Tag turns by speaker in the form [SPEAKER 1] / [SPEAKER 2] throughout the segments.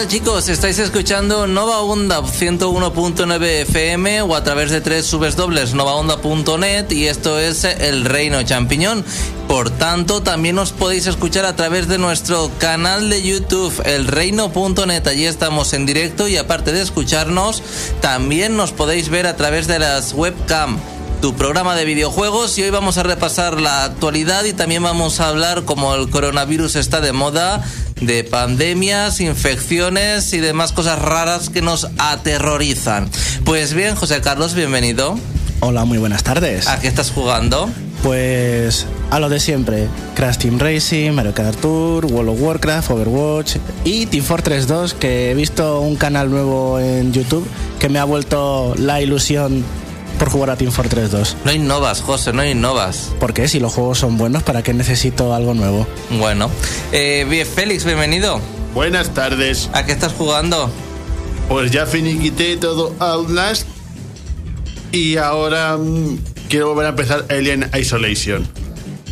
[SPEAKER 1] tal chicos? Estáis escuchando Nova Onda 101.9 FM o a través de tres subes dobles novaonda.net y esto es El Reino Champiñón. Por tanto, también os podéis escuchar a través de nuestro canal de YouTube, elreino.net. Allí estamos en directo y aparte de escucharnos, también nos podéis ver a través de las webcam tu programa de videojuegos y hoy vamos a repasar la actualidad y también vamos a hablar como el coronavirus está de moda de pandemias, infecciones y demás cosas raras que nos aterrorizan. Pues bien, José Carlos, bienvenido.
[SPEAKER 2] Hola, muy buenas tardes.
[SPEAKER 1] ¿A qué estás jugando?
[SPEAKER 2] Pues a lo de siempre, Crash Team Racing, Mario Kart Tour, World of Warcraft, Overwatch y Team Fortress 2, que he visto un canal nuevo en YouTube que me ha vuelto la ilusión por jugar a Team Fortress 2.
[SPEAKER 1] No innovas, José, no innovas.
[SPEAKER 2] ¿Por qué? Si los juegos son buenos, ¿para qué necesito algo nuevo?
[SPEAKER 1] Bueno. Eh, bien, Félix, bienvenido.
[SPEAKER 3] Buenas tardes.
[SPEAKER 1] ¿A qué estás jugando?
[SPEAKER 3] Pues ya finiquité todo Outlast y ahora mm, quiero volver a empezar Alien Isolation.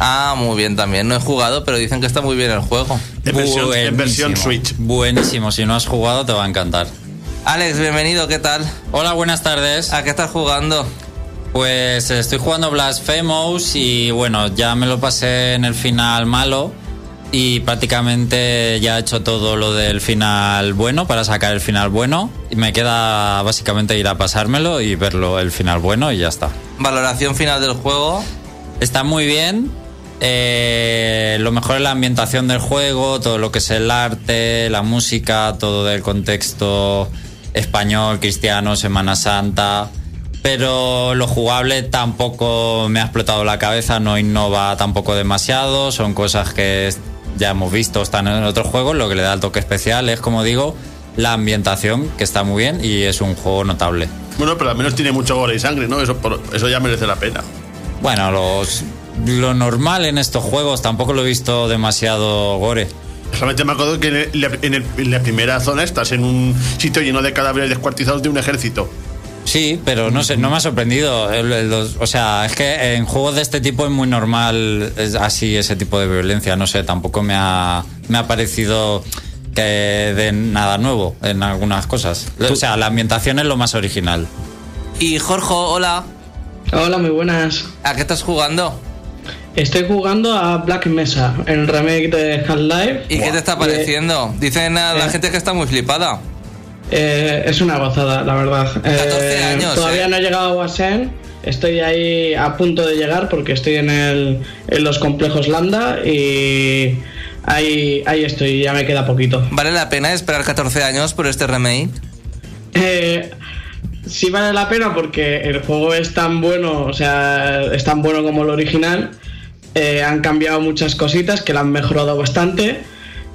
[SPEAKER 1] Ah, muy bien también. No he jugado, pero dicen que está muy bien el juego.
[SPEAKER 3] En versión, en versión. Switch.
[SPEAKER 4] Buenísimo, si no has jugado te va a encantar.
[SPEAKER 1] Alex, bienvenido, ¿qué tal?
[SPEAKER 4] Hola, buenas tardes.
[SPEAKER 1] ¿A qué estás jugando?
[SPEAKER 4] Pues estoy jugando Blasphemous y bueno, ya me lo pasé en el final malo y prácticamente ya he hecho todo lo del final bueno para sacar el final bueno y me queda básicamente ir a pasármelo y verlo el final bueno y ya está.
[SPEAKER 1] Valoración final del juego.
[SPEAKER 4] Está muy bien. eh, lo mejor es la ambientación del juego, todo lo que es el arte, la música, todo del contexto español, cristiano, Semana Santa. Pero lo jugable tampoco me ha explotado la cabeza, no innova tampoco demasiado, son cosas que ya hemos visto, están en otros juegos, lo que le da el toque especial es, como digo, la ambientación, que está muy bien y es un juego notable.
[SPEAKER 3] Bueno, pero al menos tiene mucho gore y sangre, ¿no? Eso, por- eso ya merece la pena.
[SPEAKER 4] Bueno, los, lo normal en estos juegos tampoco lo he visto demasiado gore.
[SPEAKER 3] Solamente me acuerdo que en, el- en el- en la primera zona estás en un sitio lleno de cadáveres descuartizados de un ejército.
[SPEAKER 4] Sí, pero no sé, no me ha sorprendido. El- el- los- o sea, es que en juegos de este tipo es muy normal es así ese tipo de violencia. No sé, tampoco me ha, me ha parecido que de nada nuevo en algunas cosas. O sea, la ambientación es lo más original.
[SPEAKER 1] Y Jorge, hola.
[SPEAKER 5] Hola, muy buenas.
[SPEAKER 1] ¿A qué estás jugando?
[SPEAKER 5] Estoy jugando a Black Mesa, el remake de Half-Life.
[SPEAKER 1] ¿Y qué te está pareciendo? Dicen a la
[SPEAKER 5] Eh.
[SPEAKER 1] gente que está muy flipada.
[SPEAKER 5] Eh, es una gozada, la verdad.
[SPEAKER 1] 14
[SPEAKER 5] Eh,
[SPEAKER 1] años,
[SPEAKER 5] Todavía
[SPEAKER 1] eh.
[SPEAKER 5] no he llegado a Wasen. Estoy ahí a punto de llegar porque estoy en, el, en los complejos Lambda y ahí, ahí estoy, ya me queda poquito.
[SPEAKER 1] ¿Vale la pena esperar 14 años por este remake?
[SPEAKER 5] Eh, sí vale la pena porque el juego es tan bueno, o sea, es tan bueno como el original. Eh, han cambiado muchas cositas que la han mejorado bastante.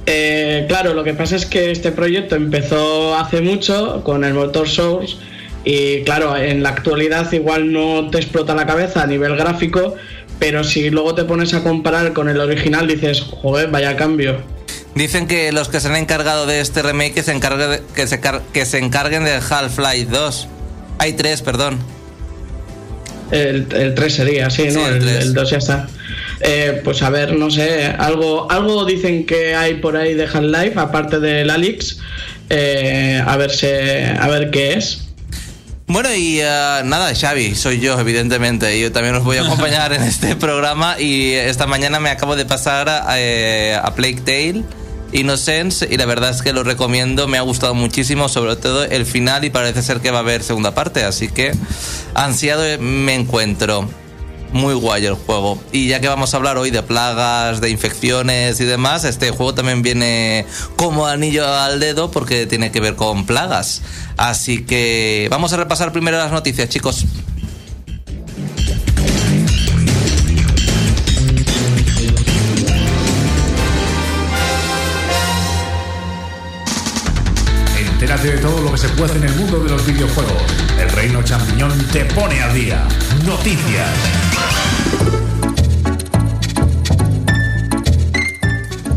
[SPEAKER 5] Eh, claro, lo que pasa es que este proyecto empezó hace mucho con el motor Source y claro, en la actualidad igual no te explota la cabeza a nivel gráfico, pero si luego te pones a comparar con el original dices, joder, vaya cambio.
[SPEAKER 1] Dicen que los que se han encargado de este remake que se, encargue que se, se encarguen de Half-Life 2. Hay tres, perdón.
[SPEAKER 5] El, el 3 sería, sí,
[SPEAKER 1] Sí,
[SPEAKER 5] ¿no?
[SPEAKER 1] el
[SPEAKER 5] el,
[SPEAKER 1] tres.
[SPEAKER 5] el 2 ya está. Eh, pues a ver, no sé, algo, algo dicen que hay por ahí de Half-Life, aparte del Alix. Eh, a, ver se- a ver qué es.
[SPEAKER 1] Bueno, y eh, nada, Xavi, soy yo, evidentemente. Yo también os voy a acompañar en este programa. Y esta mañana me acabo de pasar a, eh, a Plague Tale Innocence. Y la verdad es que lo recomiendo, me ha gustado muchísimo, sobre todo el final. Y parece ser que va a haber segunda parte. Así que ansiado me encuentro. Muy guay el juego. Y ya que vamos a hablar hoy de plagas, de infecciones y demás, este juego también viene como anillo al dedo porque tiene que ver con plagas. Así que vamos a repasar primero las noticias, chicos.
[SPEAKER 6] De todo lo que se puede en el mundo de los videojuegos. El Reino Champiñón te pone al día. Noticias.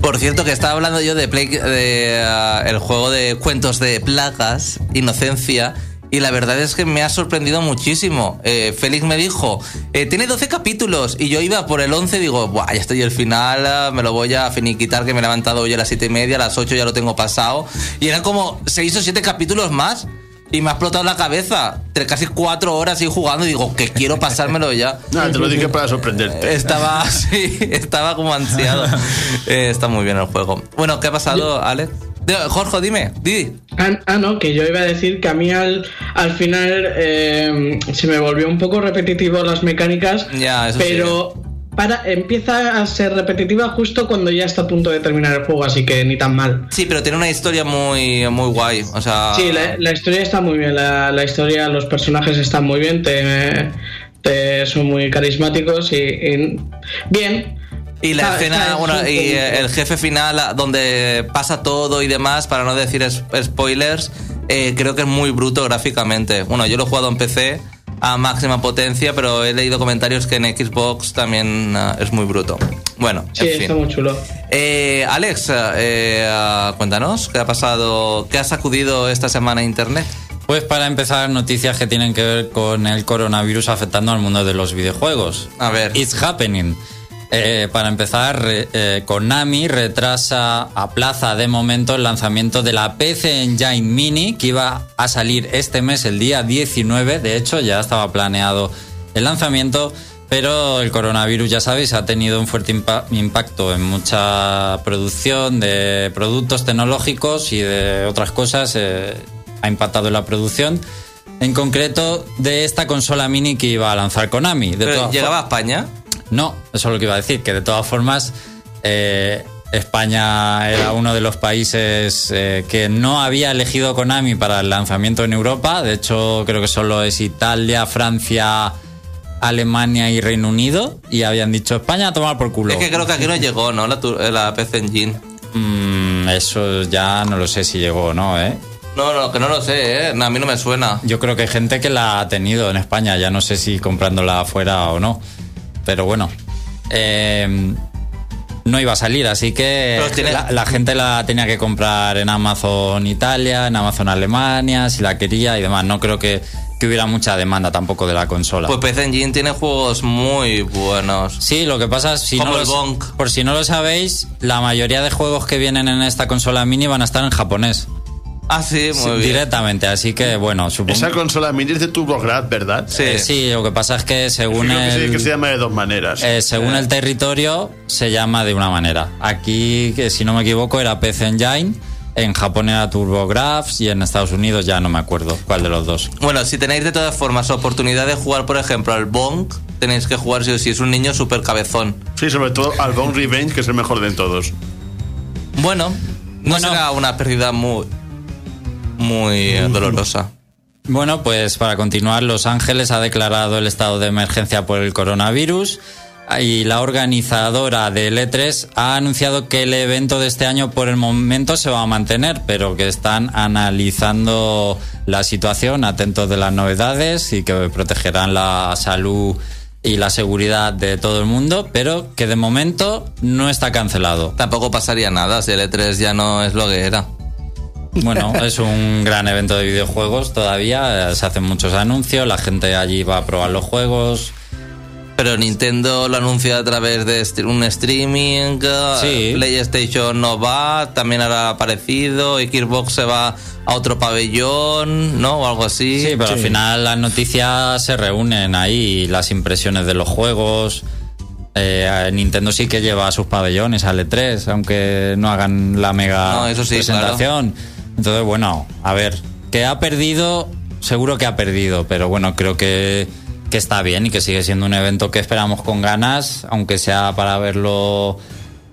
[SPEAKER 1] Por cierto, que estaba hablando yo de, Plague- de, ah, el juego de cuentos de plagas, Inocencia, Y la verdad es que me ha sorprendido muchísimo. Eh, Félix me dijo, eh, tiene 12 capítulos. Y yo iba por el 11 y digo, Buah, ya estoy al final, ah, me lo voy a finiquitar, que me he levantado hoy a las 7 y media, a las 8 ya lo tengo pasado. Y eran como 6 o 7 capítulos más. Y me ha explotado la cabeza. Tre- Casi 4 horas ahí jugando y digo, que quiero pasármelo ya.
[SPEAKER 3] No, te lo dije para sorprenderte.
[SPEAKER 1] Estaba, sí, estaba como ansiado. Eh, está muy bien el juego. Bueno, ¿qué ha pasado, Alex? Jorge, dime, Didi.
[SPEAKER 5] Ah, ah, no, que yo iba a decir que a mí al, al final eh, se me volvió un poco repetitivo las mecánicas,
[SPEAKER 1] Ya, eso
[SPEAKER 5] pero para, empieza a ser repetitiva justo cuando ya está a punto de terminar el juego, así que ni tan mal.
[SPEAKER 1] Sí, pero tiene una historia muy, muy guay. O sea,
[SPEAKER 5] Sí, la, la historia está muy bien, la, la historia, los personajes están muy bien, te, te- son muy carismáticos y, y bien.
[SPEAKER 1] Y la
[SPEAKER 5] Está-
[SPEAKER 1] escena, bueno, y eh, el jefe final a- donde pasa todo y demás, para no decir spoilers, eh, creo que es muy bruto gráficamente. Bueno, yo lo he jugado en PC a máxima potencia, pero he leído comentarios que en Xbox también ah, es muy bruto. Bueno,
[SPEAKER 5] Sí,
[SPEAKER 1] en
[SPEAKER 5] está muy chulo.
[SPEAKER 1] Eh, Alex, eh, ah, cuéntanos, ¿qué ha pasado? ¿Qué ha sacudido esta semana Internet?
[SPEAKER 4] Pues para empezar, noticias que tienen que ver con el coronavirus afectando al mundo de los videojuegos.
[SPEAKER 1] A ver.
[SPEAKER 4] It's happening. Eh, para empezar, re- eh, Konami retrasa, aplaza de momento el lanzamiento de la PC Engine Mini que iba a salir este mes, el día 19. De hecho, ya estaba planeado el lanzamiento, pero el coronavirus, ya sabéis, ha tenido un fuerte impa- impacto en mucha producción de productos tecnológicos y de otras cosas. eh, ha impactado en la producción. En concreto, de esta consola mini que iba a lanzar Konami. De
[SPEAKER 1] Pero, ¿Llegaba a España?
[SPEAKER 4] No, eso es lo que iba a decir, que de todas formas eh, España era uno de los países eh, que no había elegido Konami para el lanzamiento en Europa. De hecho, creo que solo es Italia, Francia, Alemania y Reino Unido. Y habían dicho España a tomar por culo.
[SPEAKER 1] Es que creo que aquí no llegó, ¿no? La, tu- la PC Engine.
[SPEAKER 4] Mm, eso ya no lo sé si llegó o no, ¿eh?
[SPEAKER 1] No, no, que no lo sé, ¿eh? No, a mí no me suena.
[SPEAKER 4] Yo creo que hay gente que la ha tenido en España, ya no sé si comprándola afuera o no. Pero bueno, eh, no iba a salir, así que la, la gente la tenía que comprar en Amazon Italia, en Amazon Alemania, si la quería y demás. No creo que, que hubiera mucha demanda tampoco de la consola.
[SPEAKER 1] Pues PC Engine tiene juegos muy buenos.
[SPEAKER 4] Sí, lo que pasa es si
[SPEAKER 1] Como
[SPEAKER 4] no
[SPEAKER 1] el
[SPEAKER 4] lo-
[SPEAKER 1] Bonk.
[SPEAKER 4] por si no lo sabéis, la mayoría de juegos que vienen en esta consola mini van a estar en japonés
[SPEAKER 1] Ah, sí, muy
[SPEAKER 4] Sí,
[SPEAKER 1] bien.
[SPEAKER 4] directamente, así que bueno, supongo.
[SPEAKER 3] Esa consola mini es de TurboGrad, ¿verdad?
[SPEAKER 1] Sí.
[SPEAKER 4] Eh, sí, lo que pasa es que según
[SPEAKER 3] Creo que sí,
[SPEAKER 4] el
[SPEAKER 3] que se llama de dos maneras.
[SPEAKER 4] Eh, según el territorio, se llama de una manera. Aquí, que si no me equivoco, era PC Engine. En Japón era TurboGrafx y en Estados Unidos ya no me acuerdo cuál de los dos.
[SPEAKER 1] Bueno, si tenéis de todas formas oportunidad de jugar, por ejemplo, al Bonk, tenéis que jugar si o si es un niño súper cabezón.
[SPEAKER 3] Sí, sobre todo al Bone Revenge, que es el mejor de todos.
[SPEAKER 1] Bueno, no
[SPEAKER 4] Bueno.
[SPEAKER 1] será una pérdida muy, muy eh, dolorosa.
[SPEAKER 4] Bueno, pues para continuar, Los Ángeles ha declarado el estado de emergencia por el coronavirus y la organizadora del E3 ha anunciado que el evento de este año por el momento se va a mantener, pero que están analizando la situación, atentos de las novedades y que protegerán la salud y la seguridad de todo el mundo, pero que de momento no está cancelado.
[SPEAKER 1] Tampoco pasaría nada si el E3 ya no es lo que era.
[SPEAKER 4] Bueno, es un gran evento de videojuegos todavía, eh, se hacen muchos anuncios, la gente allí va a probar los juegos.
[SPEAKER 1] Pero Nintendo lo anuncia a través de un streaming, eh,
[SPEAKER 4] Sí.
[SPEAKER 1] PlayStation no va, también hará parecido, Xbox se va a otro pabellón, ¿no? O algo así.
[SPEAKER 4] Sí, pero al final las noticias se reúnen ahí, las impresiones de los juegos. Eh, Nintendo sí que lleva sus pabellones al E3, aunque no hagan la mega
[SPEAKER 1] No, eso sí,
[SPEAKER 4] presentación. Entonces, bueno, a ver, que ha perdido, seguro que ha perdido, pero bueno, creo que, que está bien y que sigue siendo un evento que esperamos con ganas, aunque sea para verlo.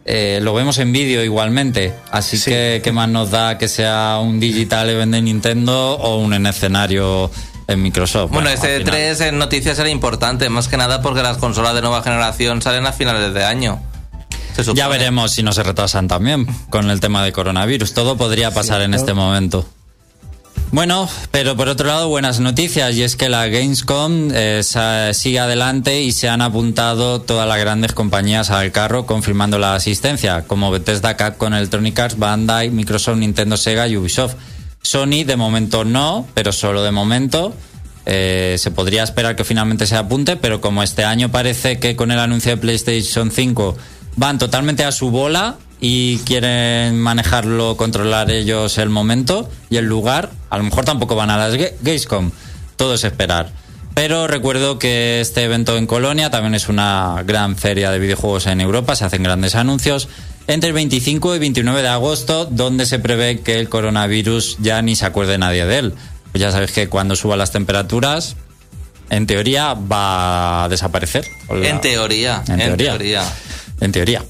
[SPEAKER 4] eh, lo vemos en vídeo igualmente, así que qué más nos da que sea un digital event de Nintendo o un en escenario en Microsoft.
[SPEAKER 1] Bueno,
[SPEAKER 4] al
[SPEAKER 1] este
[SPEAKER 4] final.
[SPEAKER 1] 3 en noticias era importante, más que nada porque las consolas de nueva generación salen a finales de año.
[SPEAKER 4] Ya veremos si no se retrasan también con el tema de coronavirus. Todo podría pasar en este momento. Bueno, pero por otro lado, buenas noticias, y es que la Gamescom eh, sigue adelante y se han apuntado todas las grandes compañías al carro confirmando la asistencia, como Bethesda, Capcom, Electronic Arts, Bandai, Microsoft, Nintendo, Sega y Ubisoft. Sony de momento no, pero solo de momento. Eh, se podría esperar que finalmente se apunte, pero como este año parece que con el anuncio de PlayStation 5 van totalmente a su bola y quieren manejarlo, controlar ellos el momento y el lugar, a lo mejor tampoco van a las Ga- Gamescom. Todo es esperar. Pero recuerdo que este evento en Colonia también es una gran feria de videojuegos en Europa, se hacen grandes anuncios. Entre el 25 y 29 de agosto, donde se prevé que el coronavirus ya ni se acuerde nadie de él. Pues ya sabéis que cuando suban las temperaturas, en teoría va a desaparecer. La-
[SPEAKER 1] En teoría,
[SPEAKER 4] En
[SPEAKER 1] en
[SPEAKER 4] teoría.
[SPEAKER 1] teoría.
[SPEAKER 4] En teoría.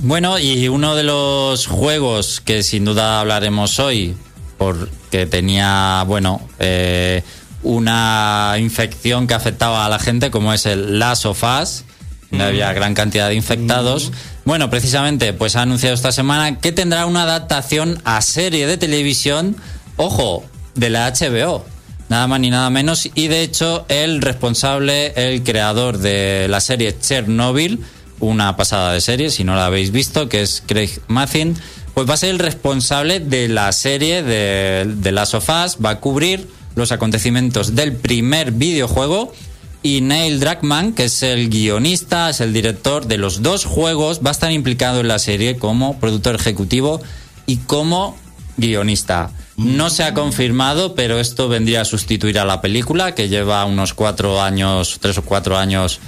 [SPEAKER 4] Bueno, y uno de los juegos que sin duda hablaremos hoy, porque tenía, bueno, eh, una infección que afectaba a la gente, como es el Last of Us, donde había gran cantidad de infectados. Bueno, precisamente, pues ha anunciado esta semana que tendrá una adaptación a serie de televisión, ojo, de la HBO. Nada más ni nada menos. Y de hecho, el responsable, el creador de la serie Chernobyl, una pasada de serie, si no la habéis visto, que es Craig Mazin, pues va a ser el responsable de la serie de, de Last of Us, va a cubrir los acontecimientos del primer videojuego y Neil Druckmann, que es el guionista, es el director de los dos juegos, va a estar implicado en la serie como productor ejecutivo y como guionista. No se ha confirmado, pero esto vendría a sustituir a la película, que lleva unos cuatro años, tres o cuatro años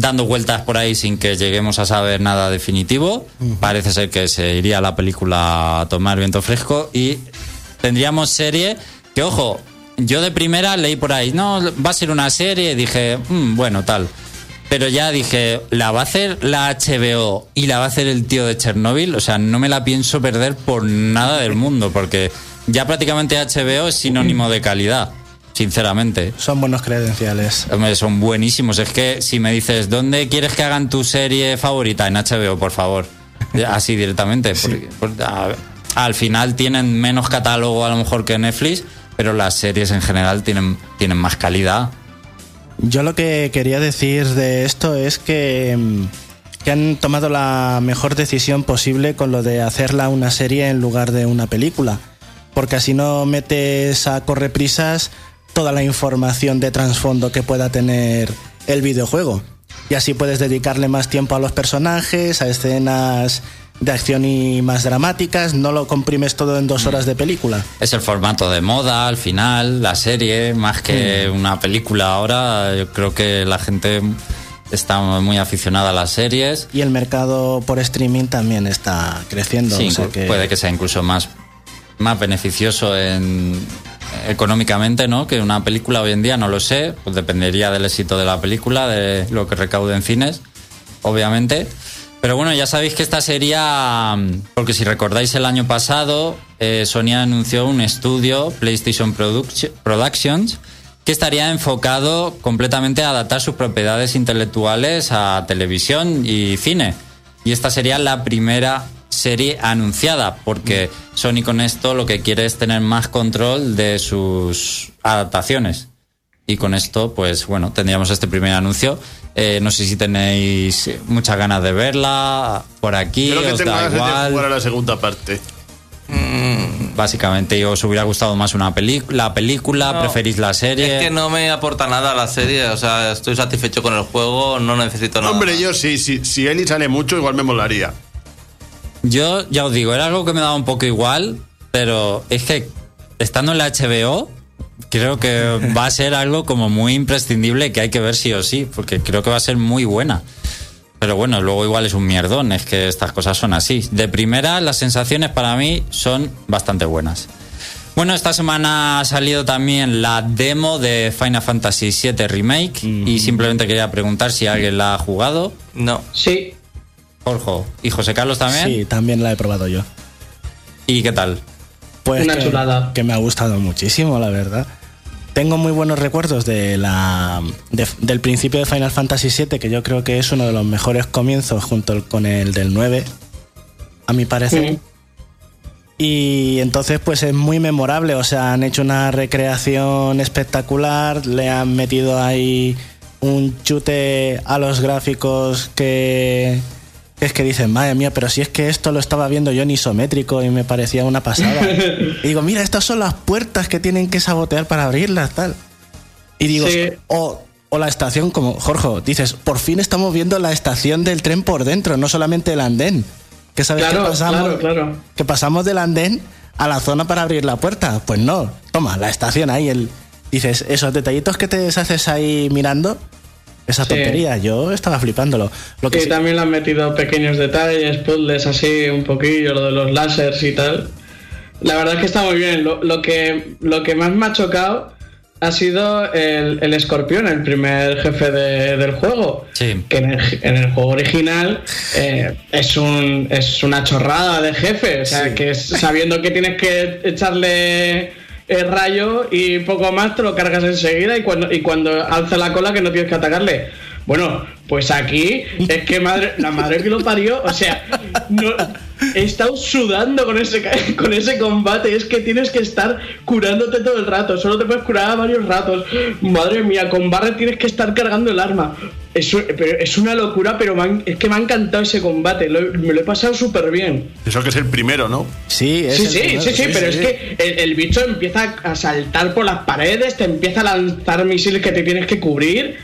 [SPEAKER 4] dando vueltas por ahí sin que lleguemos a saber nada definitivo. Parece ser que se iría la película a tomar viento fresco y tendríamos serie que, ojo, yo de primera leí por ahí, no, va a ser una serie, dije, "Mm, bueno, tal. Pero ya dije, la va a hacer la HBO y la va a hacer el tío de Chernobyl. O sea, no me la pienso perder por nada del mundo, porque ya prácticamente HBO es sinónimo de calidad, sinceramente.
[SPEAKER 2] Son buenos credenciales.
[SPEAKER 4] Hombre, son buenísimos. Es que si me dices, ¿dónde quieres que hagan tu serie favorita? En HBO, por favor. Así directamente. porque- porque, a- al final tienen menos catálogo a lo mejor que Netflix, pero las series en general tienen, tienen más calidad.
[SPEAKER 2] Yo lo que quería decir de esto es que, mm, que han tomado la mejor decisión posible con lo de hacerla una serie en lugar de una película. Porque así no metes a correprisas toda la información de trasfondo que pueda tener el videojuego. Y así puedes dedicarle más tiempo a los personajes, a escenas de acción y más dramáticas. No lo comprimes todo en dos horas de película.
[SPEAKER 4] Es el formato de moda, al final, la serie, más que una película ahora. Yo creo que la gente está muy aficionada a las series.
[SPEAKER 2] Y el mercado por streaming también está creciendo.
[SPEAKER 4] Sí,
[SPEAKER 2] o sea
[SPEAKER 4] inclu-
[SPEAKER 2] que-
[SPEAKER 4] puede que sea incluso más, más beneficioso en, económicamente, ¿no? Que una película hoy en día, no lo sé, pues dependería del éxito de la película, de lo que recaude en cines, obviamente. Pero bueno, ya sabéis que esta sería, mm, porque si recordáis el año pasado, eh, Sony anunció un estudio, PlayStation Produc- Productions, que estaría enfocado completamente a adaptar sus propiedades intelectuales a televisión y cine. Y esta sería la primera serie anunciada, porque Sony con esto lo que quiere es tener más control de sus adaptaciones. Y con esto, pues bueno, tendríamos este primer anuncio. Eh, no sé si tenéis muchas ganas de verla por aquí,
[SPEAKER 3] Creo que
[SPEAKER 4] os
[SPEAKER 3] tengo
[SPEAKER 4] da
[SPEAKER 3] ganas de
[SPEAKER 4] igual.
[SPEAKER 3] jugar a la segunda parte.
[SPEAKER 4] Básicamente, os hubiera gustado más una peli la película,
[SPEAKER 1] No,
[SPEAKER 4] preferís la serie.
[SPEAKER 1] Es que no me aporta nada a la serie, o sea, estoy satisfecho con el juego, no necesito nada.
[SPEAKER 3] Hombre, yo sí, sí, si Eli sale mucho, igual me molaría.
[SPEAKER 4] Yo ya os digo, era algo que me daba un poco igual, pero es que estando en la HBO, creo que va a ser algo como muy imprescindible que hay que ver sí o sí, porque creo que va a ser muy buena. Pero bueno, luego igual es un mierdón, es que estas cosas son así. De primera, las sensaciones para mí son bastante buenas. Bueno, esta semana ha salido también la demo de Final Fantasy VII Remake y simplemente quería preguntar si alguien la ha jugado.
[SPEAKER 1] No.
[SPEAKER 5] Sí,
[SPEAKER 4] Jorge y José Carlos también.
[SPEAKER 2] Sí, también la he probado yo.
[SPEAKER 4] ¿Y qué tal?
[SPEAKER 2] Pues
[SPEAKER 5] Una
[SPEAKER 2] que,
[SPEAKER 5] chulada.
[SPEAKER 2] que me ha gustado muchísimo, la verdad. Tengo muy buenos recuerdos de la, de- del principio de Final Fantasy VII, que yo creo que es uno de los mejores comienzos junto con el del 9, a mi parecer.
[SPEAKER 5] Mm.
[SPEAKER 2] Y entonces pues es muy memorable, o sea, han hecho una recreación espectacular, le han metido ahí un chute a los gráficos que, Es que dicen, madre mía, pero si es que esto lo estaba viendo yo en isométrico y me parecía una pasada. y digo, mira, estas son las puertas que tienen que sabotear para abrirlas, tal. Y digo,
[SPEAKER 5] Sí.
[SPEAKER 2] o, o la estación, como Jorge, dices, por fin estamos viendo la estación del tren por dentro, no solamente el andén. Que sabes
[SPEAKER 5] Claro,
[SPEAKER 2] que pasamos,
[SPEAKER 5] claro, claro.
[SPEAKER 2] que pasamos del andén a la zona para abrir la puerta. Pues no, toma, la estación ahí, el dices, esos detallitos que te deshaces ahí mirando, esa
[SPEAKER 5] Sí.
[SPEAKER 2] tontería, yo estaba flipándolo. Lo que
[SPEAKER 5] Y
[SPEAKER 2] sí-
[SPEAKER 5] también le han metido pequeños detalles, puzzles así un poquillo, lo de los láseres y tal. La verdad es que está muy bien. Lo, lo que, lo que más me ha chocado ha sido el, el escorpión, el primer jefe de- del juego.
[SPEAKER 4] Sí.
[SPEAKER 5] Que en el, en el juego original eh, es, un, es una chorrada de jefe. O sea, que es- sabiendo que tienes que echarle el rayo y poco más te lo cargas enseguida y cuando, y cuando alza la cola que no tienes que atacarle. Bueno, pues aquí es que madre, la madre que lo parió, o sea, no, he estado sudando con ese, ca- con ese combate, es que tienes que estar curándote todo el rato, solo te puedes curar a varios ratos. Madre mía, con Barret tienes que estar cargando el arma. Es, pero es una locura, pero es que me ha encantado ese combate, lo- me lo he pasado súper bien.
[SPEAKER 3] Eso que es el primero, ¿no?
[SPEAKER 2] Sí, es
[SPEAKER 5] Sí,
[SPEAKER 2] el
[SPEAKER 5] sí,
[SPEAKER 2] primero,
[SPEAKER 5] sí, sí, pero es que el, el bicho empieza a saltar por las paredes, te empieza a lanzar misiles que te tienes que cubrir.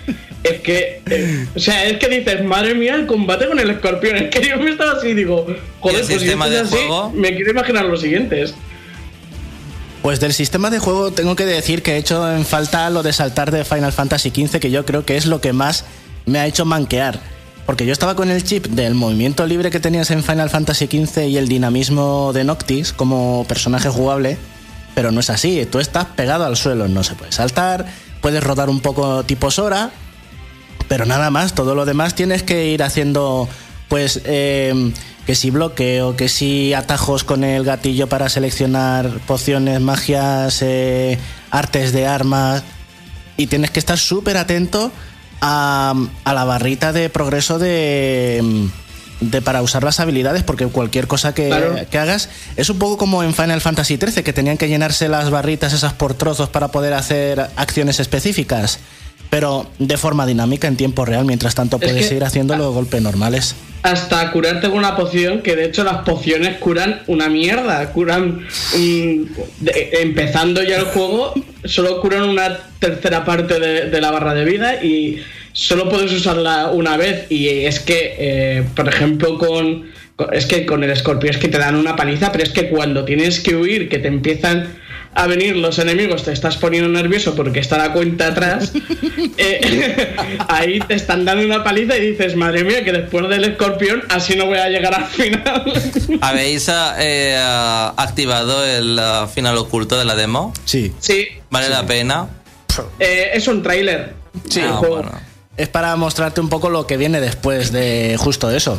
[SPEAKER 5] Es que, eh, o sea, es que dices, madre mía, el combate con el escorpión. Es que yo me estaba así, digo, joder,
[SPEAKER 1] ¿Y el
[SPEAKER 5] pues si
[SPEAKER 1] sistema de
[SPEAKER 5] así,
[SPEAKER 1] juego?
[SPEAKER 5] me quiero imaginar los siguientes.
[SPEAKER 2] Pues del sistema de juego tengo que decir que he hecho en falta lo de saltar de Final Fantasy XV, que yo creo que es lo que más me ha hecho manquear. Porque yo estaba con el chip del movimiento libre que tenías en Final Fantasy XV y el dinamismo de Noctis como personaje jugable, pero no es así. Tú estás pegado al suelo, no se puede saltar, puedes rodar un poco tipo Sora, pero nada más, todo lo demás tienes que ir haciendo, pues, eh, que si bloqueo, que si atajos con el gatillo para seleccionar pociones, magias, eh, artes de armas, y tienes que estar súper atento a, a la barrita de progreso de, de para usar las habilidades, porque cualquier cosa que,
[SPEAKER 5] Claro.
[SPEAKER 2] que hagas es un poco como en Final Fantasy XIII, que tenían que llenarse las barritas esas por trozos para poder hacer acciones específicas, pero de forma dinámica en tiempo real. Mientras tanto,
[SPEAKER 5] Es
[SPEAKER 2] puedes
[SPEAKER 5] que-
[SPEAKER 2] ir haciendo los golpes normales.
[SPEAKER 5] Hasta curarte con una poción, que de hecho las pociones curan una mierda. Curan. de- empezando ya el juego, solo curan una tercera parte de, de la barra de vida y solo puedes usarla una vez. Y es que, eh, por ejemplo, con- Es que con el escorpión es que te dan una paliza, pero es que cuando tienes que huir, que te empiezan a venir los enemigos, te estás poniendo nervioso porque está la cuenta atrás, eh, ahí te están dando una paliza y dices, madre mía, que después del escorpión así no voy a llegar al final.
[SPEAKER 1] ¿Habéis eh, activado el eh, final oculto de la demo?
[SPEAKER 2] Sí.
[SPEAKER 5] sí,
[SPEAKER 1] ¿Vale la pena?
[SPEAKER 5] eh, es un tráiler.
[SPEAKER 2] Sí,
[SPEAKER 1] Ah, bueno.
[SPEAKER 2] Es para mostrarte un poco lo que viene después de justo eso.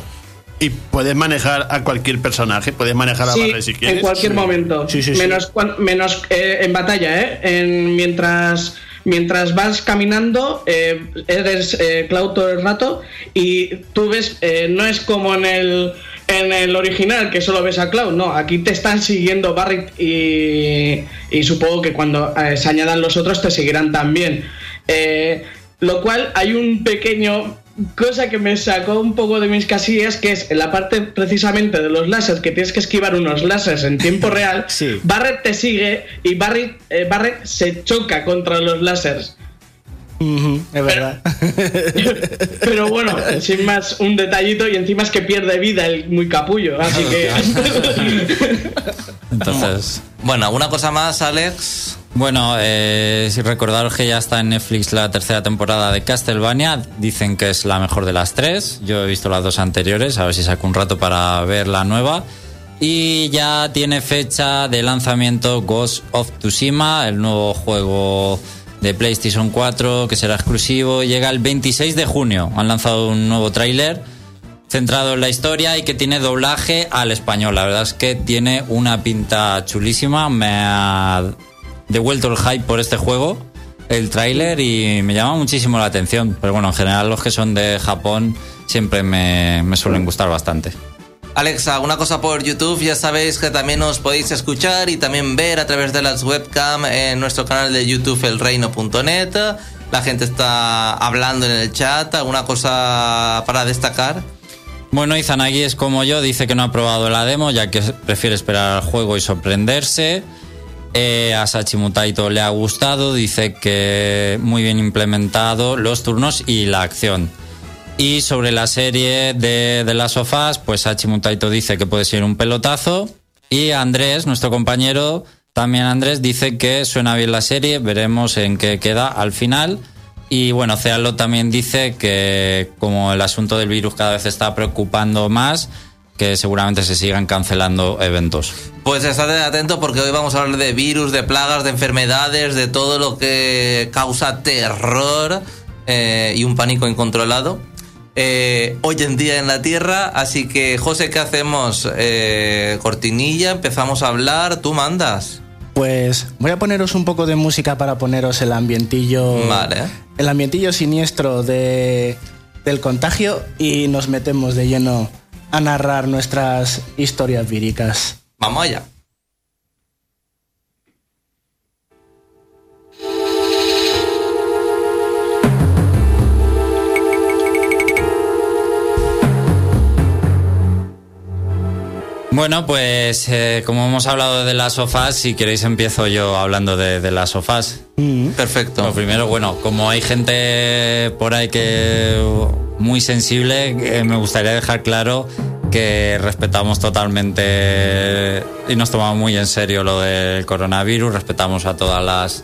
[SPEAKER 3] Y puedes manejar a cualquier personaje, puedes manejar a
[SPEAKER 5] Sí,
[SPEAKER 3] Barret si quieres.
[SPEAKER 5] en cualquier momento.
[SPEAKER 2] Sí, sí, sí.
[SPEAKER 5] menos cuan- menos eh, en batalla, ¿eh? En- mientras, mientras vas caminando, eh, eres eh, Cloud todo el rato y tú ves, eh, no es como en el, en el original que solo ves a Cloud, no, aquí te están siguiendo Barret y, y supongo que cuando eh, se añadan los otros te seguirán también. Eh, lo cual hay un pequeño cosa que me sacó un poco de mis casillas, que es en la parte precisamente de los láseres, que tienes que esquivar unos láseres en tiempo real.
[SPEAKER 2] Sí.
[SPEAKER 5] Barret te sigue y Barret, eh, Barret se choca contra los láseres.
[SPEAKER 2] Es verdad.
[SPEAKER 5] Pero bueno, sin más, un detallito y encima es que pierde vida el muy capullo, así que...
[SPEAKER 4] Entonces,
[SPEAKER 1] Bueno, ¿alguna cosa más, Alex?
[SPEAKER 4] bueno, eh, si recordaros que ya está en Netflix la tercera temporada de Castlevania, dicen que es la mejor de las tres. Yo he visto las dos anteriores, a ver si saco un rato para ver la nueva. Y ya tiene fecha de lanzamiento Ghost of Tsushima, el nuevo juego de PlayStation 4 que será exclusivo. Llega el 26 de junio. Han lanzado un nuevo tráiler centrado en la historia y que tiene doblaje al español. La verdad es que tiene una pinta chulísima. Me ha devuelto el hype por este juego, el tráiler, y me llama muchísimo la atención. Pero bueno, en general los que son de Japón siempre me, me suelen gustar bastante.
[SPEAKER 1] Alex, alguna cosa por YouTube, ya sabéis que también os podéis escuchar y también ver a través de las webcam en nuestro canal de YouTube elreino.net. La gente está hablando en el chat, alguna cosa para destacar.
[SPEAKER 4] Bueno, Izanagi es como yo, dice que no ha probado la demo ya que prefiere esperar al juego y sorprenderse. Eh, a Sachimutaito le ha gustado, dice que muy bien implementado los turnos y la acción. Y sobre la serie de, de las sofás, pues Sachimutaito dice que puede ser un pelotazo. Y Andrés, nuestro compañero, también Andrés, dice que suena bien la serie, veremos en qué queda al final. Y bueno, Cealo también dice que como el asunto del virus cada vez está preocupando más, que seguramente se sigan cancelando eventos.
[SPEAKER 1] Pues estate atento porque hoy vamos a hablar de virus, de plagas, de enfermedades, de todo lo que causa terror eh, y un pánico incontrolado. Eh, hoy en día en la Tierra, así que José, ¿qué hacemos? Eh, cortinilla, empezamos a hablar, tú mandas.
[SPEAKER 2] Pues voy a poneros un poco de música para poneros el ambientillo.
[SPEAKER 1] Vale.
[SPEAKER 2] El ambientillo siniestro de, del contagio y nos metemos de lleno a narrar nuestras historias víricas.
[SPEAKER 1] Vamos allá.
[SPEAKER 4] Bueno, pues eh, como hemos hablado de las sofás, si queréis empiezo yo hablando de, de las sofás.
[SPEAKER 1] Perfecto.
[SPEAKER 4] Lo primero, bueno, como hay gente por ahí que muy sensible, eh, me gustaría dejar claro que respetamos totalmente y nos tomamos muy en serio lo del coronavirus, respetamos a todas las